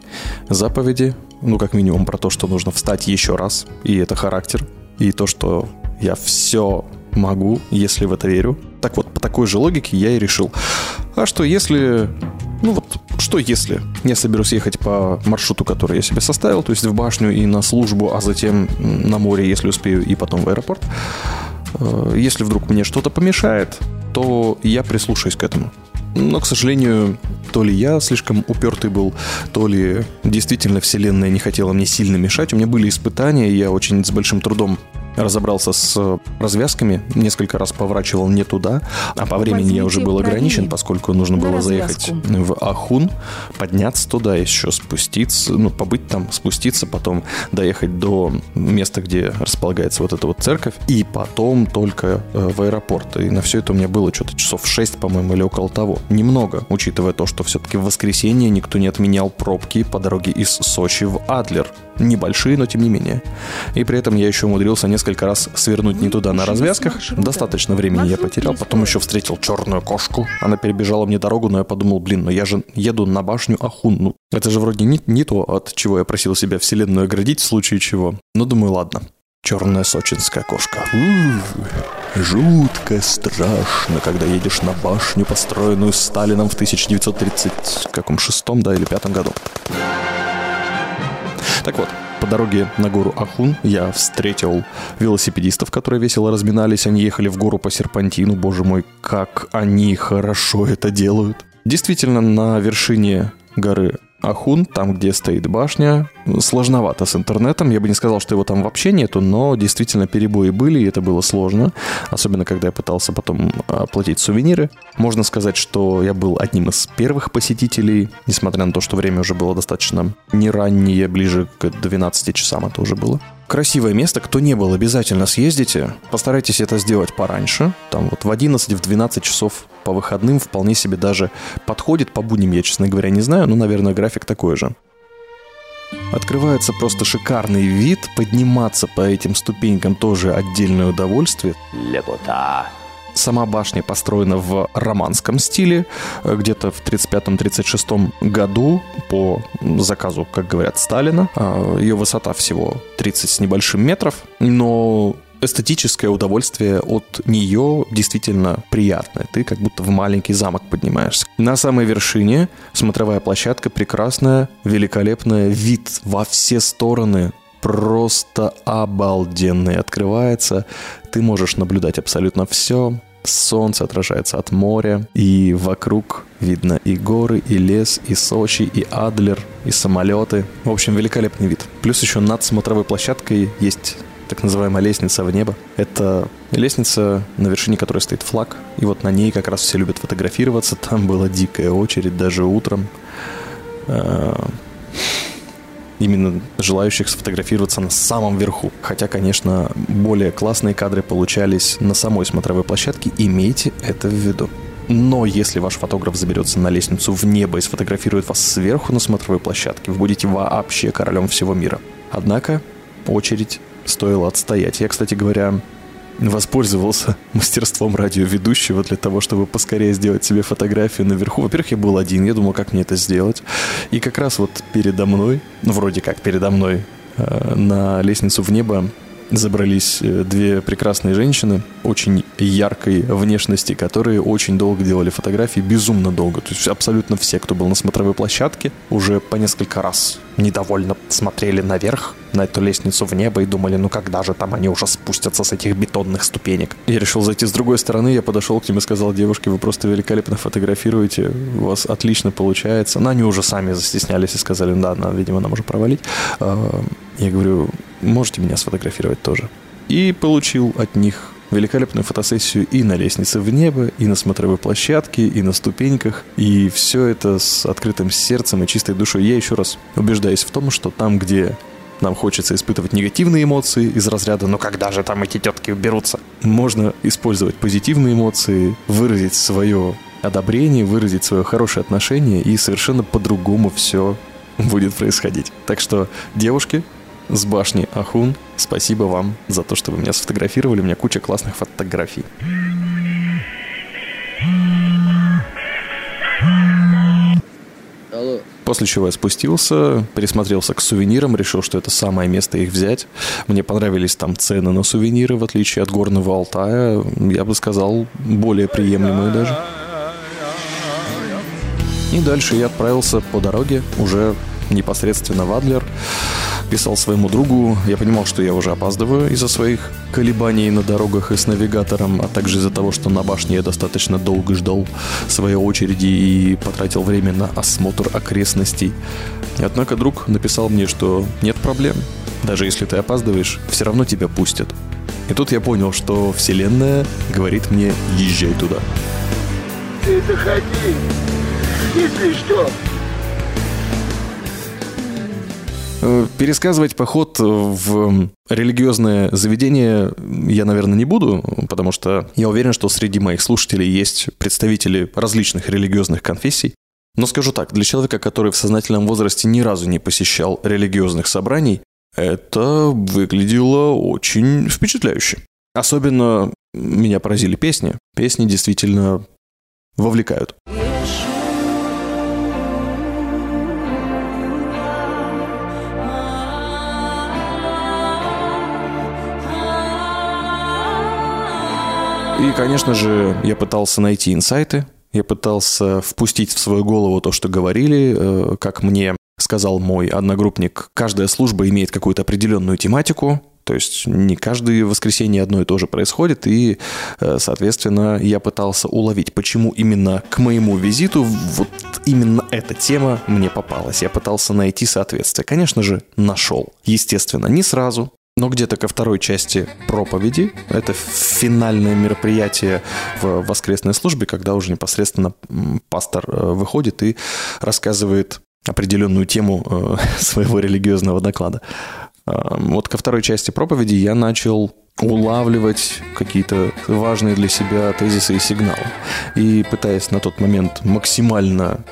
заповеди. Ну, как минимум, про то, что нужно встать еще раз. И это характер. И то, что я все могу, если в это верю. Так вот, по такой же логике я и решил. А что если... Ну вот, что если я соберусь ехать по маршруту, который я себе составил, то есть в башню и на службу, а затем на море, если успею, и потом в аэропорт. Э, Если вдруг мне что-то помешает, то я прислушаюсь к этому. Но, к сожалению, то ли я слишком упертый был, то ли действительно Вселенная не хотела мне сильно мешать. У меня были испытания, я очень с большим трудом разобрался с развязками, несколько раз поворачивал не туда, а по времени я уже был ограничен, поскольку нужно было заехать в Ахун, подняться туда, еще спуститься, ну, побыть там, спуститься, потом доехать до места, где располагается вот эта вот церковь, и потом только э, в аэропорт. И на все это у меня было что-то часов 6, по-моему, или около того. Немного, учитывая то, что все-таки в воскресенье никто не отменял пробки по дороге из Сочи в Адлер. Небольшие, но тем не менее. И при этом я еще умудрился несколько раз свернуть не туда на развязках. Достаточно времени я потерял. Потом еще встретил черную кошку. Она перебежала мне дорогу, но я подумал, блин, ну я же еду на башню Ахун. Ну, это же вроде не, не то, от чего я просил себя вселенную оградить в случае чего. Ну, думаю, ладно. Черная сочинская кошка. Жутко страшно, когда едешь на башню, построенную Сталином в 1930 каком шестом, да, или пятом году. Так вот, по дороге на гору Ахун я встретил велосипедистов, которые весело разминались. Они ехали в гору по серпантину. Боже мой, как они хорошо это делают. Действительно, на вершине горы Ахун, там, где стоит башня, сложновато с интернетом. Я бы не сказал, что его там вообще нету, но действительно перебои были, и это было сложно. Особенно, когда я пытался потом оплатить сувениры. Можно сказать, что я был одним из первых посетителей, несмотря на то, что время уже было достаточно не раннее, ближе к 12 часам это уже было. Красивое место, кто не был, обязательно съездите. Постарайтесь это сделать пораньше. Там вот в 11, в 12 часов по выходным вполне себе даже подходит. По будням я, честно говоря, не знаю, но, наверное, график такой же. Открывается просто шикарный вид. Подниматься по этим ступенькам тоже отдельное удовольствие. Лепота. Сама башня построена в романском стиле, э, где-то в 35-36 году по заказу, как говорят, Сталина. А, Ее высота всего 30 с небольшим метров, но эстетическое удовольствие от нее действительно приятное. Ты как будто в маленький замок поднимаешься. На самой вершине смотровая площадка прекрасная, великолепная, вид во все стороны просто обалденный открывается. Ты можешь наблюдать абсолютно все. Солнце отражается от моря, и вокруг видно и горы, и лес, и Сочи, и Адлер, и самолеты. В общем, великолепный вид. Плюс еще над смотровой площадкой есть так называемая лестница в небо. Это лестница, на вершине которой стоит флаг, и вот на ней как раз все любят фотографироваться. Там была дикая очередь даже утром. Именно желающих сфотографироваться на самом верху. Хотя, конечно, более классные кадры получались на самой смотровой площадке. Имейте это в виду. Но если ваш фотограф заберется на лестницу в небо и сфотографирует вас сверху на смотровой площадке, вы будете вообще королем всего мира. Однако очередь стоило отстоять. Я, кстати говоря, воспользовался мастерством радиоведущего для того, чтобы поскорее сделать себе фотографию наверху. Во-первых, я был один, я думал, как мне это сделать. И как раз вот передо мной, ну, вроде как передо мной, э, на лестницу в небо забрались э, две прекрасные женщины очень яркой внешности, которые очень долго делали фотографии, безумно долго. То есть абсолютно все, кто был на смотровой площадке, уже по несколько раз недовольно смотрели наверх, на эту лестницу в небо и думали, ну когда же там они уже спустятся с этих бетонных ступенек. Я решил зайти с другой стороны, я подошел к ним и сказал, девушки, вы просто великолепно фотографируете, у вас отлично получается. Но они уже сами застеснялись и сказали, да, нам, видимо, нам уже провалить. А, я говорю, можете меня сфотографировать тоже. И получил от них великолепную фотосессию и на лестнице в небо, и на смотровой площадке, и на ступеньках. И все это с открытым сердцем и чистой душой. Я еще раз убеждаюсь в том, что там, где нам хочется испытывать негативные эмоции из разряда «ну когда же там эти тетки уберутся?», можно использовать позитивные эмоции, выразить свое одобрение, выразить свое хорошее отношение, и совершенно по-другому все будет происходить. Так что, девушки, с башни Ахун. Спасибо вам за то, что вы меня сфотографировали. У меня куча классных фотографий. Алло. После чего я спустился, присмотрелся к сувенирам, решил, что это самое место их взять. Мне понравились там цены на сувениры, в отличие от Горного Алтая. Я бы сказал, более приемлемые даже. И дальше я отправился по дороге уже непосредственно в Адлер писал своему другу. Я понимал, что я уже опаздываю из-за своих колебаний на дорогах и с навигатором, а также из-за того, что на башне я достаточно долго ждал своей очереди и потратил время на осмотр окрестностей. Однако друг написал мне, что нет проблем. Даже если ты опаздываешь, все равно тебя пустят. И тут я понял, что Вселенная говорит мне «Езжай туда». Ты заходи, если что, пересказывать поход в религиозное заведение я, наверное, не буду, потому что я уверен, что среди моих слушателей есть представители различных религиозных конфессий. Но скажу так, для человека, который в сознательном возрасте ни разу не посещал религиозных собраний, это выглядело очень впечатляюще. Особенно меня поразили песни. Песни действительно вовлекают. И, конечно же, я пытался найти инсайты, я пытался впустить в свою голову то, что говорили, э, как мне сказал мой одногруппник, каждая служба имеет какую-то определенную тематику, то есть не каждое воскресенье одно и то же происходит, и, э, соответственно, я пытался уловить, почему именно к моему визиту вот именно эта тема мне попалась. Я пытался найти соответствие. Конечно же, нашел. Естественно, не сразу, но где-то ко второй части проповеди, это финальное мероприятие в воскресной службе, когда уже непосредственно пастор э, выходит и рассказывает определенную тему э, своего религиозного доклада. Вот ко второй части проповеди я начал улавливать какие-то важные для себя тезисы и сигналы. И пытаясь на тот момент максимально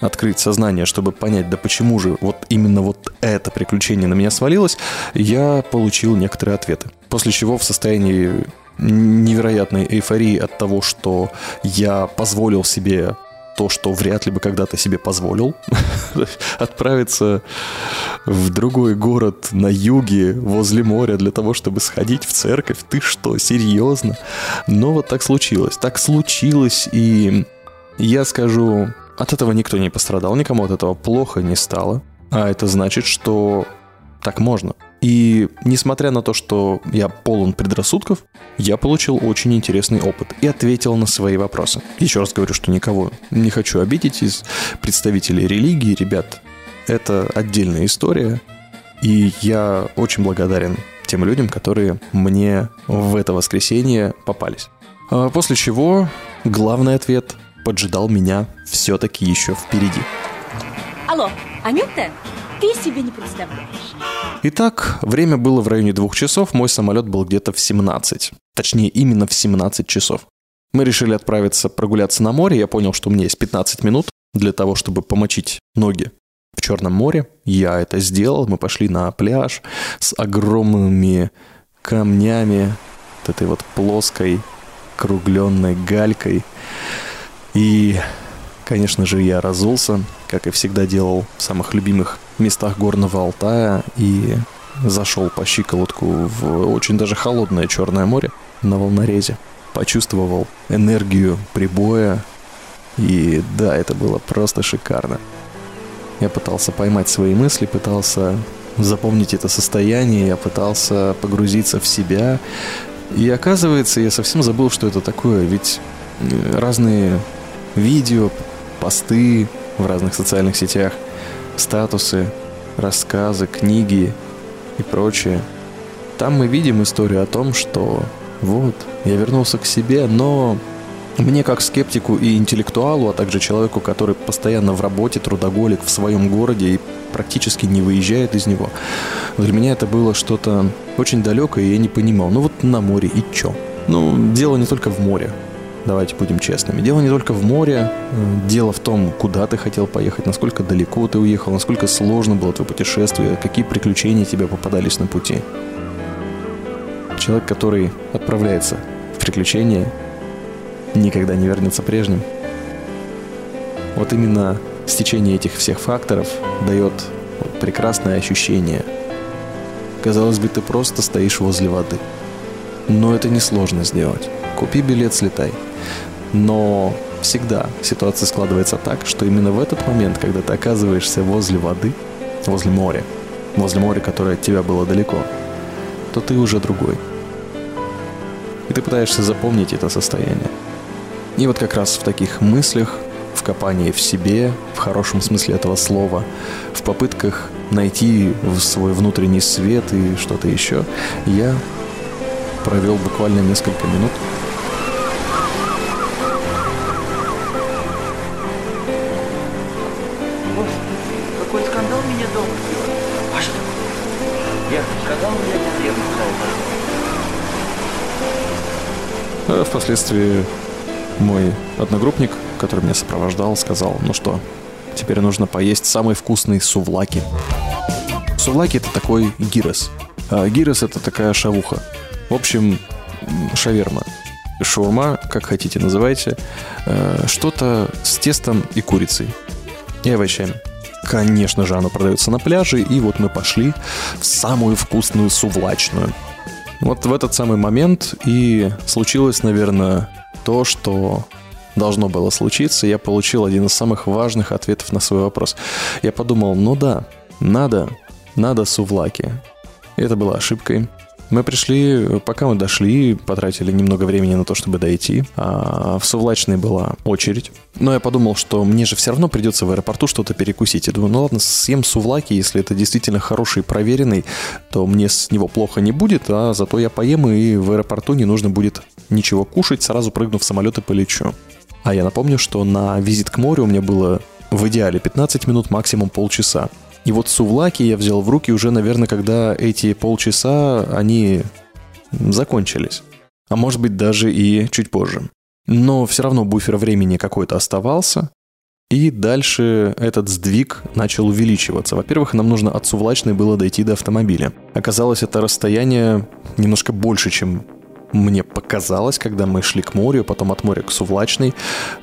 открыть сознание, чтобы понять, да почему же вот именно вот это приключение на меня свалилось, я получил некоторые ответы. После чего в состоянии невероятной эйфории от того, что я позволил себе то, что вряд ли бы когда-то себе позволил, отправиться в другой город на юге, возле моря, для того, чтобы сходить в церковь. Ты что, серьезно? Но вот так случилось. Так случилось, и я скажу от этого никто не пострадал, никому от этого плохо не стало. А это значит, что так можно. И несмотря на то, что я полон предрассудков, я получил очень интересный опыт и ответил на свои вопросы. Еще раз говорю, что никого не хочу обидеть из представителей религии, ребят. Это отдельная история, и я очень благодарен тем людям, которые мне в это воскресенье попались. А после чего главный ответ поджидал меня все-таки еще впереди. Алло, Анюта? Ты себе не представляешь. Итак, время было в районе двух часов, мой самолет был где-то в 17. Точнее, именно в 17 часов. Мы решили отправиться прогуляться на море. Я понял, что у меня есть 15 минут для того, чтобы помочить ноги в Черном море. Я это сделал. Мы пошли на пляж с огромными камнями, вот этой вот плоской, кругленной галькой. И, конечно же, я разулся, как и всегда делал в самых любимых местах горного Алтая, и зашел по щиколотку в очень даже холодное Черное море на волнорезе. Почувствовал энергию прибоя, и да, это было просто шикарно. Я пытался поймать свои мысли, пытался запомнить это состояние, я пытался погрузиться в себя. И оказывается, я совсем забыл, что это такое. Ведь э, разные видео, посты в разных социальных сетях, статусы, рассказы, книги и прочее. Там мы видим историю о том, что вот, я вернулся к себе, но мне как скептику и интеллектуалу, а также человеку, который постоянно в работе, трудоголик в своем городе и практически не выезжает из него, для меня это было что-то очень далекое, и я не понимал. Ну вот на море и чё? Ну, дело не только в море. Давайте будем честными. Дело не только в море, дело в том, куда ты хотел поехать, насколько далеко ты уехал, насколько сложно было твое путешествие, какие приключения тебе попадались на пути. Человек, который отправляется в приключения, никогда не вернется прежним. Вот именно стечение этих всех факторов дает прекрасное ощущение. Казалось бы, ты просто стоишь возле воды. Но это несложно сделать. Купи билет, слетай. Но всегда ситуация складывается так, что именно в этот момент, когда ты оказываешься возле воды, возле моря, возле моря, которое от тебя было далеко, то ты уже другой. И ты пытаешься запомнить это состояние. И вот как раз в таких мыслях, в копании в себе, в хорошем смысле этого слова, в попытках найти свой внутренний свет и что-то еще, я провел буквально несколько минут. Впоследствии мой одногруппник, который меня сопровождал, сказал, ну что, теперь нужно поесть самый вкусный сувлаки. Сувлаки это такой гирос. А гирос это такая шавуха. В общем, шаверма. Шаурма, как хотите называйте. Э, что-то с тестом и курицей. И овощами. Конечно же, оно продается на пляже, и вот мы пошли в самую вкусную сувлачную. Вот в этот самый момент и случилось, наверное, то, что должно было случиться. Я получил один из самых важных ответов на свой вопрос. Я подумал, ну да, надо, надо сувлаки. Это была ошибкой. Мы пришли, пока мы дошли, потратили немного времени на то, чтобы дойти. А в Сувлачной была очередь. Но я подумал, что мне же все равно придется в аэропорту что-то перекусить. Я думаю, ну ладно, съем сувлаки, если это действительно хороший, проверенный, то мне с него плохо не будет, а зато я поем, и в аэропорту не нужно будет ничего кушать, сразу прыгну в самолет и полечу. А я напомню, что на визит к морю у меня было в идеале 15 минут, максимум полчаса. И вот сувлаки я взял в руки уже, наверное, когда эти полчаса, они закончились. А может быть, даже и чуть позже. Но все равно буфер времени какой-то оставался. И дальше этот сдвиг начал увеличиваться. Во-первых, нам нужно от Сувлачной было дойти до автомобиля. Оказалось, это расстояние немножко больше, чем мне показалось, когда мы шли к морю, потом от моря к Сувлачной,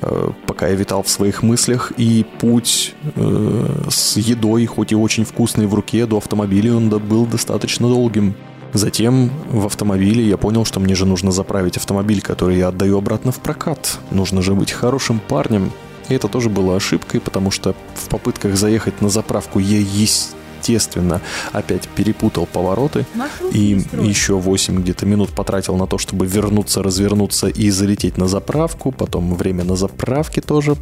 э, пока я витал в своих мыслях, и путь э, с едой, хоть и очень вкусной в руке, до автомобиля, он был достаточно долгим. Затем в автомобиле я понял, что мне же нужно заправить автомобиль, который я отдаю обратно в прокат. Нужно же быть хорошим парнем. И это тоже было ошибкой, потому что в попытках заехать на заправку я, есть естественно, опять перепутал повороты и еще 8 где-то минут потратил на то, чтобы вернуться, развернуться и залететь на заправку. Потом время на заправке тоже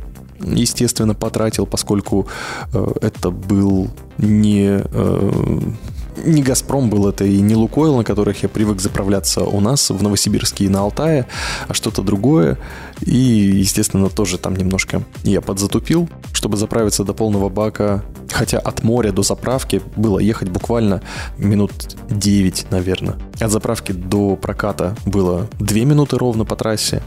естественно, потратил, поскольку э, это был не э, не «Газпром» был это и не «Лукойл», на которых я привык заправляться у нас в Новосибирске и на Алтае, а что-то другое. И, естественно, тоже там немножко я подзатупил, чтобы заправиться до полного бака. Хотя от моря до заправки было ехать буквально минут 9, наверное. От заправки до проката было 2 минуты ровно по трассе.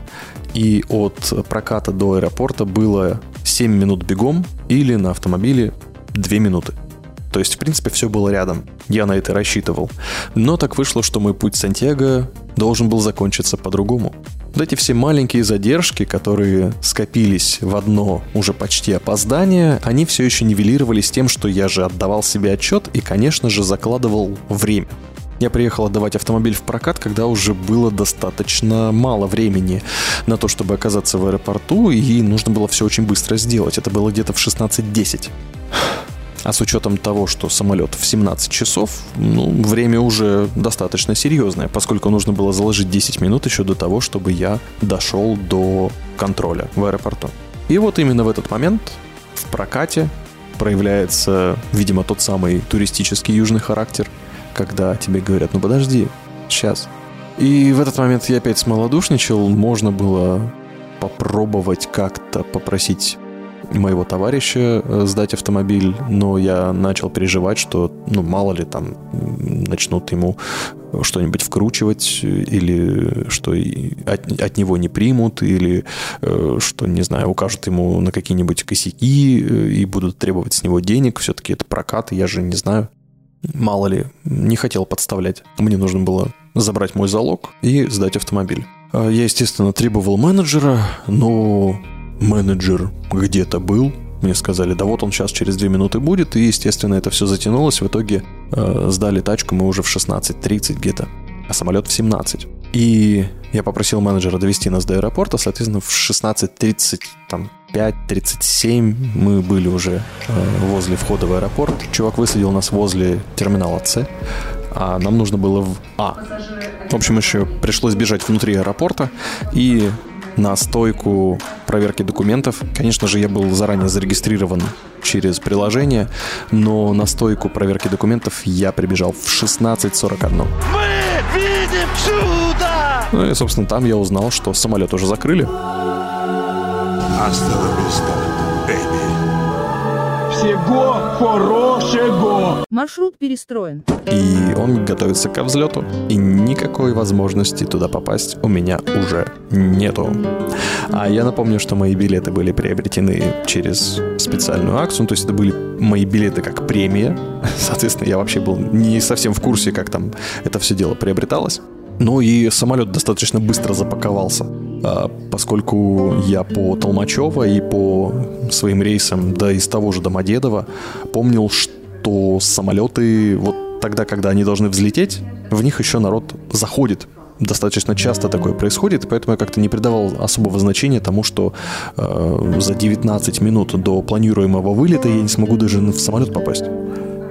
И от проката до аэропорта было 7 минут бегом или на автомобиле 2 минуты. То есть, в принципе, все было рядом. Я на это рассчитывал. Но так вышло, что мой путь Сантьяго должен был закончиться по-другому. Вот эти все маленькие задержки, которые скопились в одно уже почти опоздание, они все еще нивелировались тем, что я же отдавал себе отчет и, конечно же, закладывал время. Я приехал отдавать автомобиль в прокат, когда уже было достаточно мало времени на то, чтобы оказаться в аэропорту, и нужно было все очень быстро сделать. Это было где-то в 16.10. А с учетом того, что самолет в 17 часов, ну, время уже достаточно серьезное, поскольку нужно было заложить 10 минут еще до того, чтобы я дошел до контроля в аэропорту. И вот именно в этот момент в прокате проявляется, видимо, тот самый туристический южный характер, когда тебе говорят, ну подожди, сейчас. И в этот момент я опять смолодушничал, можно было попробовать как-то попросить моего товарища э, сдать автомобиль, но я начал переживать, что, ну, мало ли там начнут ему что-нибудь вкручивать, или что от, от него не примут, или э, что, не знаю, укажут ему на какие-нибудь косяки э, и будут требовать с него денег. Все-таки это прокат, я же не знаю. Мало ли, не хотел подставлять. Мне нужно было забрать мой залог и сдать автомобиль. Я, естественно, требовал менеджера, но менеджер где-то был. Мне сказали, да вот он сейчас через две минуты будет. И, естественно, это все затянулось. В итоге э, сдали тачку мы уже в 16.30 где-то, а самолет в 17. И я попросил менеджера довести нас до аэропорта. Соответственно, в 16.30, там, 5.37 мы были уже э, возле входа в аэропорт. Чувак высадил нас возле терминала С, а нам нужно было в А. В общем, еще пришлось бежать внутри аэропорта и на стойку проверки документов. Конечно же, я был заранее зарегистрирован через приложение, но на стойку проверки документов я прибежал в 16.41. Мы видим чудо! Ну и, собственно, там я узнал, что самолет уже закрыли. Всего хорошего! Маршрут перестроен. И он готовится ко взлету. И никакой возможности туда попасть у меня уже нету. А я напомню, что мои билеты были приобретены через специальную акцию. Ну, то есть это были мои билеты как премия. Соответственно, я вообще был не совсем в курсе, как там это все дело приобреталось. Ну и самолет достаточно быстро запаковался, а, поскольку я по Толмачева и по своим рейсам, да из того же Домодедова, помнил, что самолеты вот тогда, когда они должны взлететь, в них еще народ заходит. Достаточно часто такое происходит, поэтому я как-то не придавал особого значения тому, что э, за 19 минут до планируемого вылета я не смогу даже в самолет попасть.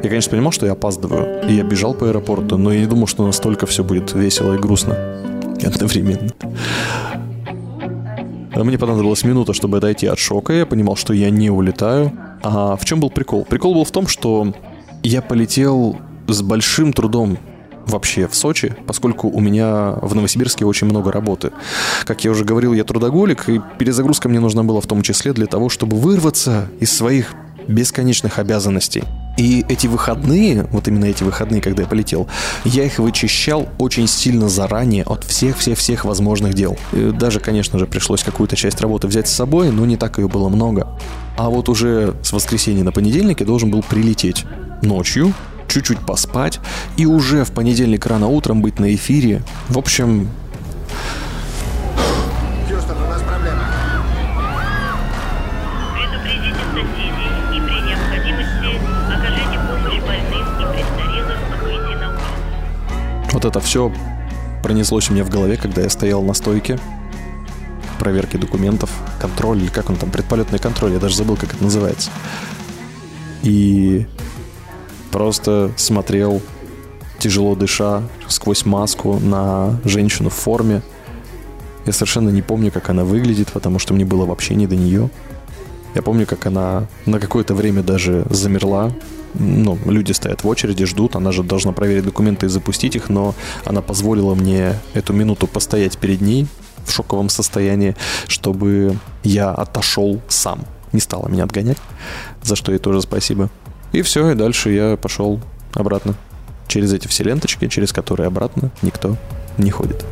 Я, конечно, понимал, что я опаздываю, и я бежал по аэропорту, но я не думал, что настолько все будет весело и грустно одновременно. Мне понадобилась минута, чтобы отойти от шока. Я понимал, что я не улетаю. А в чем был прикол? Прикол был в том, что я полетел с большим трудом вообще в Сочи, поскольку у меня в Новосибирске очень много работы. Как я уже говорил, я трудоголик, и перезагрузка мне нужна была в том числе для того, чтобы вырваться из своих бесконечных обязанностей. И эти выходные, вот именно эти выходные, когда я полетел, я их вычищал очень сильно заранее от всех-всех-всех возможных дел. И даже, конечно же, пришлось какую-то часть работы взять с собой, но не так ее было много. А вот уже с воскресенья на понедельник я должен был прилететь ночью, чуть-чуть поспать и уже в понедельник рано утром быть на эфире. В общем, Хьюстон, у нас проблема. Предупредите соседей и при необходимости окажите помощь больным и престарелым выйти на улицу. Вот это все пронеслось у меня в голове, когда я стоял на стойке проверки документов, контроль, или как он там, предполетный контроль, я даже забыл, как это называется. И просто смотрел, тяжело дыша, сквозь маску на женщину в форме. Я совершенно не помню, как она выглядит, потому что мне было вообще не до нее. Я помню, как она на какое-то время даже замерла. Ну, люди стоят в очереди, ждут, она же должна проверить документы и запустить их, но она позволила мне эту минуту постоять перед ней в шоковом состоянии, чтобы я отошел сам. Не стала меня отгонять, за что ей тоже спасибо. И все, и дальше я пошел обратно. Через эти все ленточки, через которые обратно никто не ходит.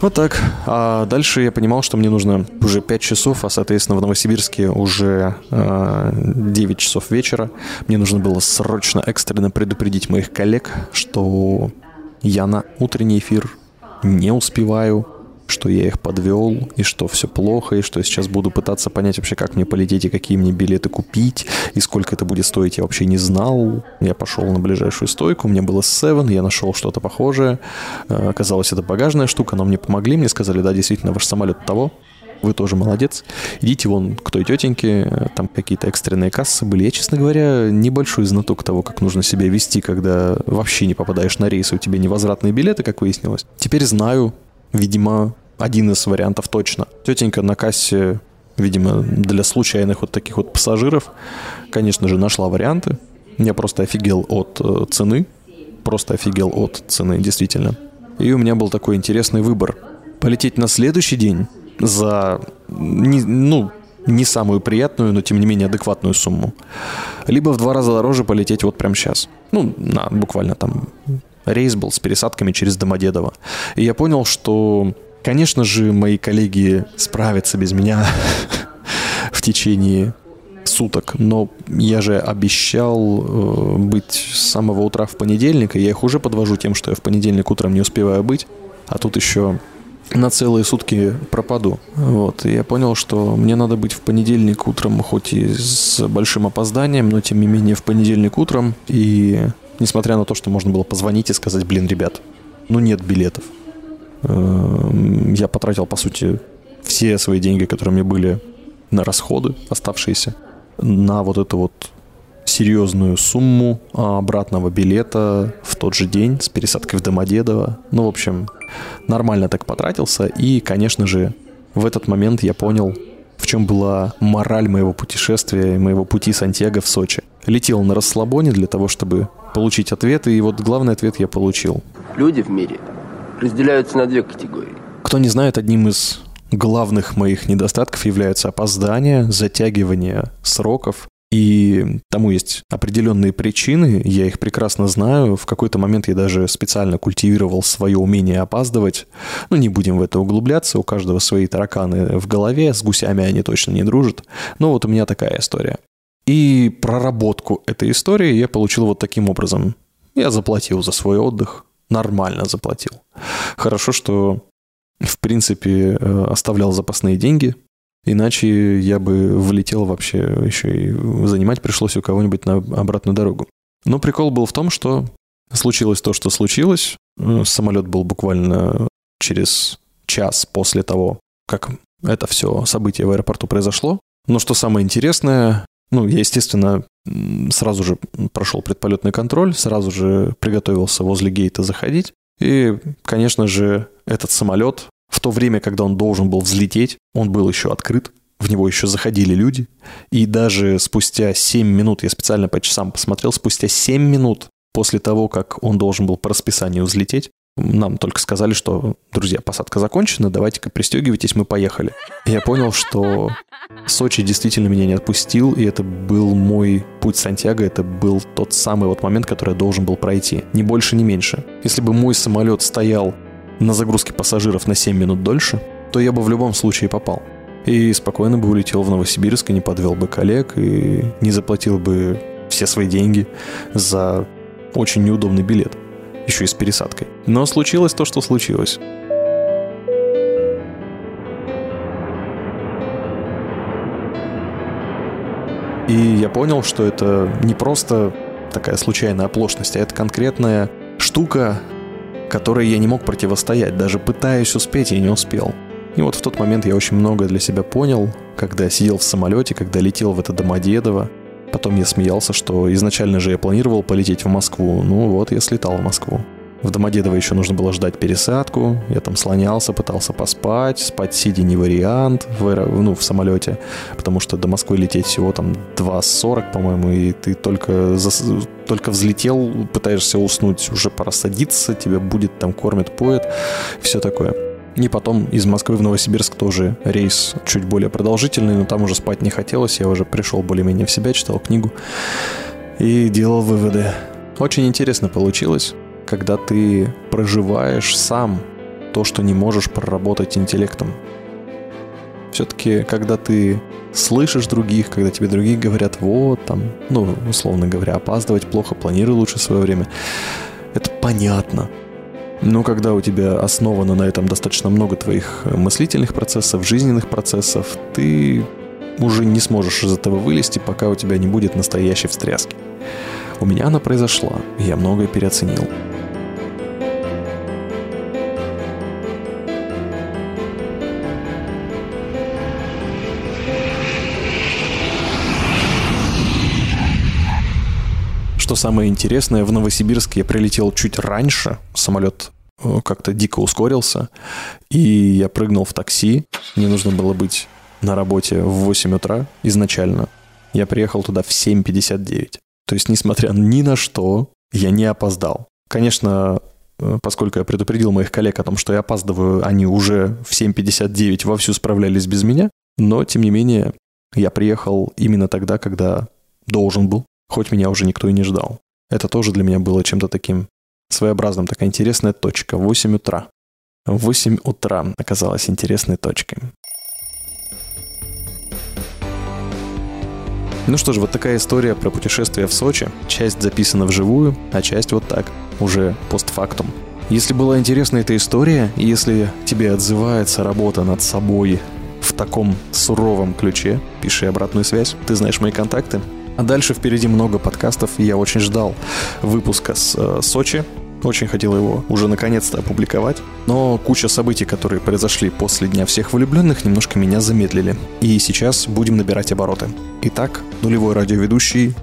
Вот так. А дальше я понимал, что мне нужно уже 5 часов, а, соответственно, в Новосибирске уже а, э, 9 часов вечера. Мне нужно было срочно, экстренно предупредить моих коллег, что я на утренний эфир не успеваю что я их подвел, и что все плохо, и что я сейчас буду пытаться понять вообще, как мне полететь, и какие мне билеты купить, и сколько это будет стоить, я вообще не знал. Я пошел на ближайшую стойку, у меня было Seven, я нашел что-то похожее. Э, Оказалось, это багажная штука, но мне помогли, мне сказали, да, действительно, ваш самолет того, вы тоже молодец. Идите вон к той тетеньке, там какие-то экстренные кассы были. Я, честно говоря, небольшой знаток того, как нужно себя вести, когда вообще не попадаешь на рейс, и у тебя невозвратные билеты, как выяснилось. Теперь знаю, видимо, один из вариантов точно. Тетенька на кассе, видимо, для случайных вот таких вот пассажиров, конечно же, нашла варианты. Я просто офигел от э, цены. Просто офигел от цены, действительно. И у меня был такой интересный выбор. Полететь на следующий день за, не, ну, не самую приятную, но тем не менее адекватную сумму. Либо в два раза дороже полететь вот прямо сейчас. Ну, на, буквально там рейс был с пересадками через Домодедово. И я понял, что, конечно же, мои коллеги справятся без меня в течение суток, но я же обещал э, быть с самого утра в понедельник, и я их уже подвожу тем, что я в понедельник утром не успеваю быть, а тут еще на целые сутки пропаду. Вот. И я понял, что мне надо быть в понедельник утром, хоть и с большим опозданием, но тем не менее в понедельник утром. И несмотря на то, что можно было позвонить и сказать, блин, ребят, ну нет билетов. Эм, Я потратил, по сути, все свои деньги, которые мне были на расходы оставшиеся, на вот эту вот серьезную сумму а, обратного билета в тот же день с пересадкой в Домодедово. Ну, в общем, нормально так потратился. И, конечно же, в этот момент я понял, в чем была мораль моего путешествия и моего пути Сантьяго в Сочи. Летел на расслабоне для того, чтобы получить ответы, и вот главный ответ я получил. Люди в мире разделяются на две категории. Кто не знает, одним из главных моих недостатков является опоздание, затягивание сроков. И тому есть определенные причины, я их прекрасно знаю. В какой-то момент я даже специально культивировал свое умение опаздывать. Ну, не будем в это углубляться, у каждого свои тараканы в голове, с гусями они точно не дружат. Но вот у меня такая история. И проработку этой истории я получил вот таким образом. Я заплатил за свой отдых, нормально заплатил. Хорошо, что в принципе э, оставлял запасные деньги, Иначе я бы влетел вообще еще и занимать пришлось у кого-нибудь на обратную дорогу. Но прикол был в том, что случилось то, что случилось. Э, Самолет был буквально через час после того, как это все событие в аэропорту произошло. Но что самое интересное, ну, я, естественно, сразу же прошел предполетный контроль, сразу же приготовился возле гейта заходить. И, конечно же, этот самолет в то время, когда он должен был взлететь, он был еще открыт, в него еще заходили люди. И даже спустя 7 минут, я специально по часам посмотрел, спустя 7 минут после того, как он должен был по расписанию взлететь, нам только сказали, что, друзья, посадка закончена, давайте-ка пристегивайтесь, мы поехали. Я понял, что Сочи действительно меня не отпустил, и это был мой путь Сантьяго, это был тот самый вот момент, который я должен был пройти. Ни больше, ни меньше. Если бы мой самолет стоял на загрузке пассажиров на 7 минут дольше, то я бы в любом случае попал. И спокойно бы улетел в Новосибирск и не подвел бы коллег, и не заплатил бы все свои деньги за очень неудобный билет, еще и с пересадкой. Но случилось то, что случилось. И я понял, что это не просто такая случайная оплошность, а это конкретная штука, которой я не мог противостоять. Даже пытаясь успеть, я не успел. И вот в тот момент я очень многое для себя понял, когда сидел в самолете, когда летел в это Домодедово. Потом я смеялся, что изначально же я планировал полететь в Москву. Ну вот, я слетал в Москву. В Домодедово еще нужно было ждать пересадку. Я там слонялся, пытался поспать. Спать сидя не вариант в, аэро... ну, в самолете, потому что до Москвы лететь всего там 2.40, по-моему, и ты только, зас... только взлетел, пытаешься уснуть, уже пора садиться, тебя будет там кормят, поет, все такое. И потом из Москвы в Новосибирск тоже рейс чуть более продолжительный, но там уже спать не хотелось, я уже пришел более-менее в себя, читал книгу и делал выводы. Очень интересно получилось, когда ты проживаешь сам то, что не можешь проработать интеллектом. Все-таки, когда ты слышишь других, когда тебе другие говорят, вот там, ну, условно говоря, опаздывать плохо, планируй лучше свое время, это понятно. Но когда у тебя основано на этом достаточно много твоих мыслительных процессов, жизненных процессов, ты уже не сможешь из этого вылезти, пока у тебя не будет настоящей встряски. У меня она произошла, я многое переоценил. Самое интересное, в Новосибирск я прилетел чуть раньше. Самолет э, как-то дико ускорился. И я прыгнул в такси. Мне нужно было быть на работе в 8 утра изначально. Я приехал туда в 7.59. То есть, несмотря ни на что, я не опоздал. Конечно, э, поскольку я предупредил моих коллег о том, что я опаздываю, они уже в 7.59 вовсю справлялись без меня. Но, тем не менее, я приехал именно тогда, когда должен был хоть меня уже никто и не ждал. Это тоже для меня было чем-то таким своеобразным, такая интересная точка. 8 утра. 8 утра оказалась интересной точкой. Ну что ж, вот такая история про путешествие в Сочи. Часть записана вживую, а часть вот так, уже постфактум. Если была интересна эта история, и если тебе отзывается работа над собой в таком суровом ключе, пиши обратную связь. Ты знаешь мои контакты. А дальше впереди много подкастов, и я очень ждал выпуска с э, Сочи. Очень хотел его уже наконец-то опубликовать. Но куча событий, которые произошли после Дня всех влюбленных, немножко меня замедлили. И сейчас будем набирать обороты. Итак, нулевой радиоведущий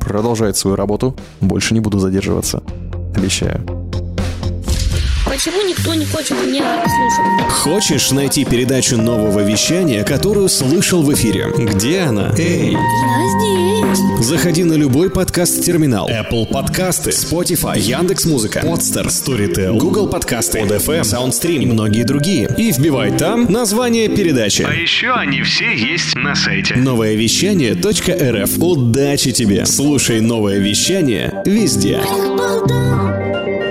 продолжает свою работу. Больше не буду задерживаться. Обещаю. Почему никто не хочет меня слушать? Хочешь найти передачу нового вещания, которую слышал в эфире? Где она? Эй! Я здесь. Заходи на любой подкаст-терминал. Apple подкасты, Spotify, Яндекс.Музыка, Podster, Storytel, Google подкасты, PodFM, SoundStream и многие другие. И вбивай там название передачи. А еще они все есть на сайте. Новое вещание.рф. Удачи тебе! Слушай новое вещание везде. Болтал.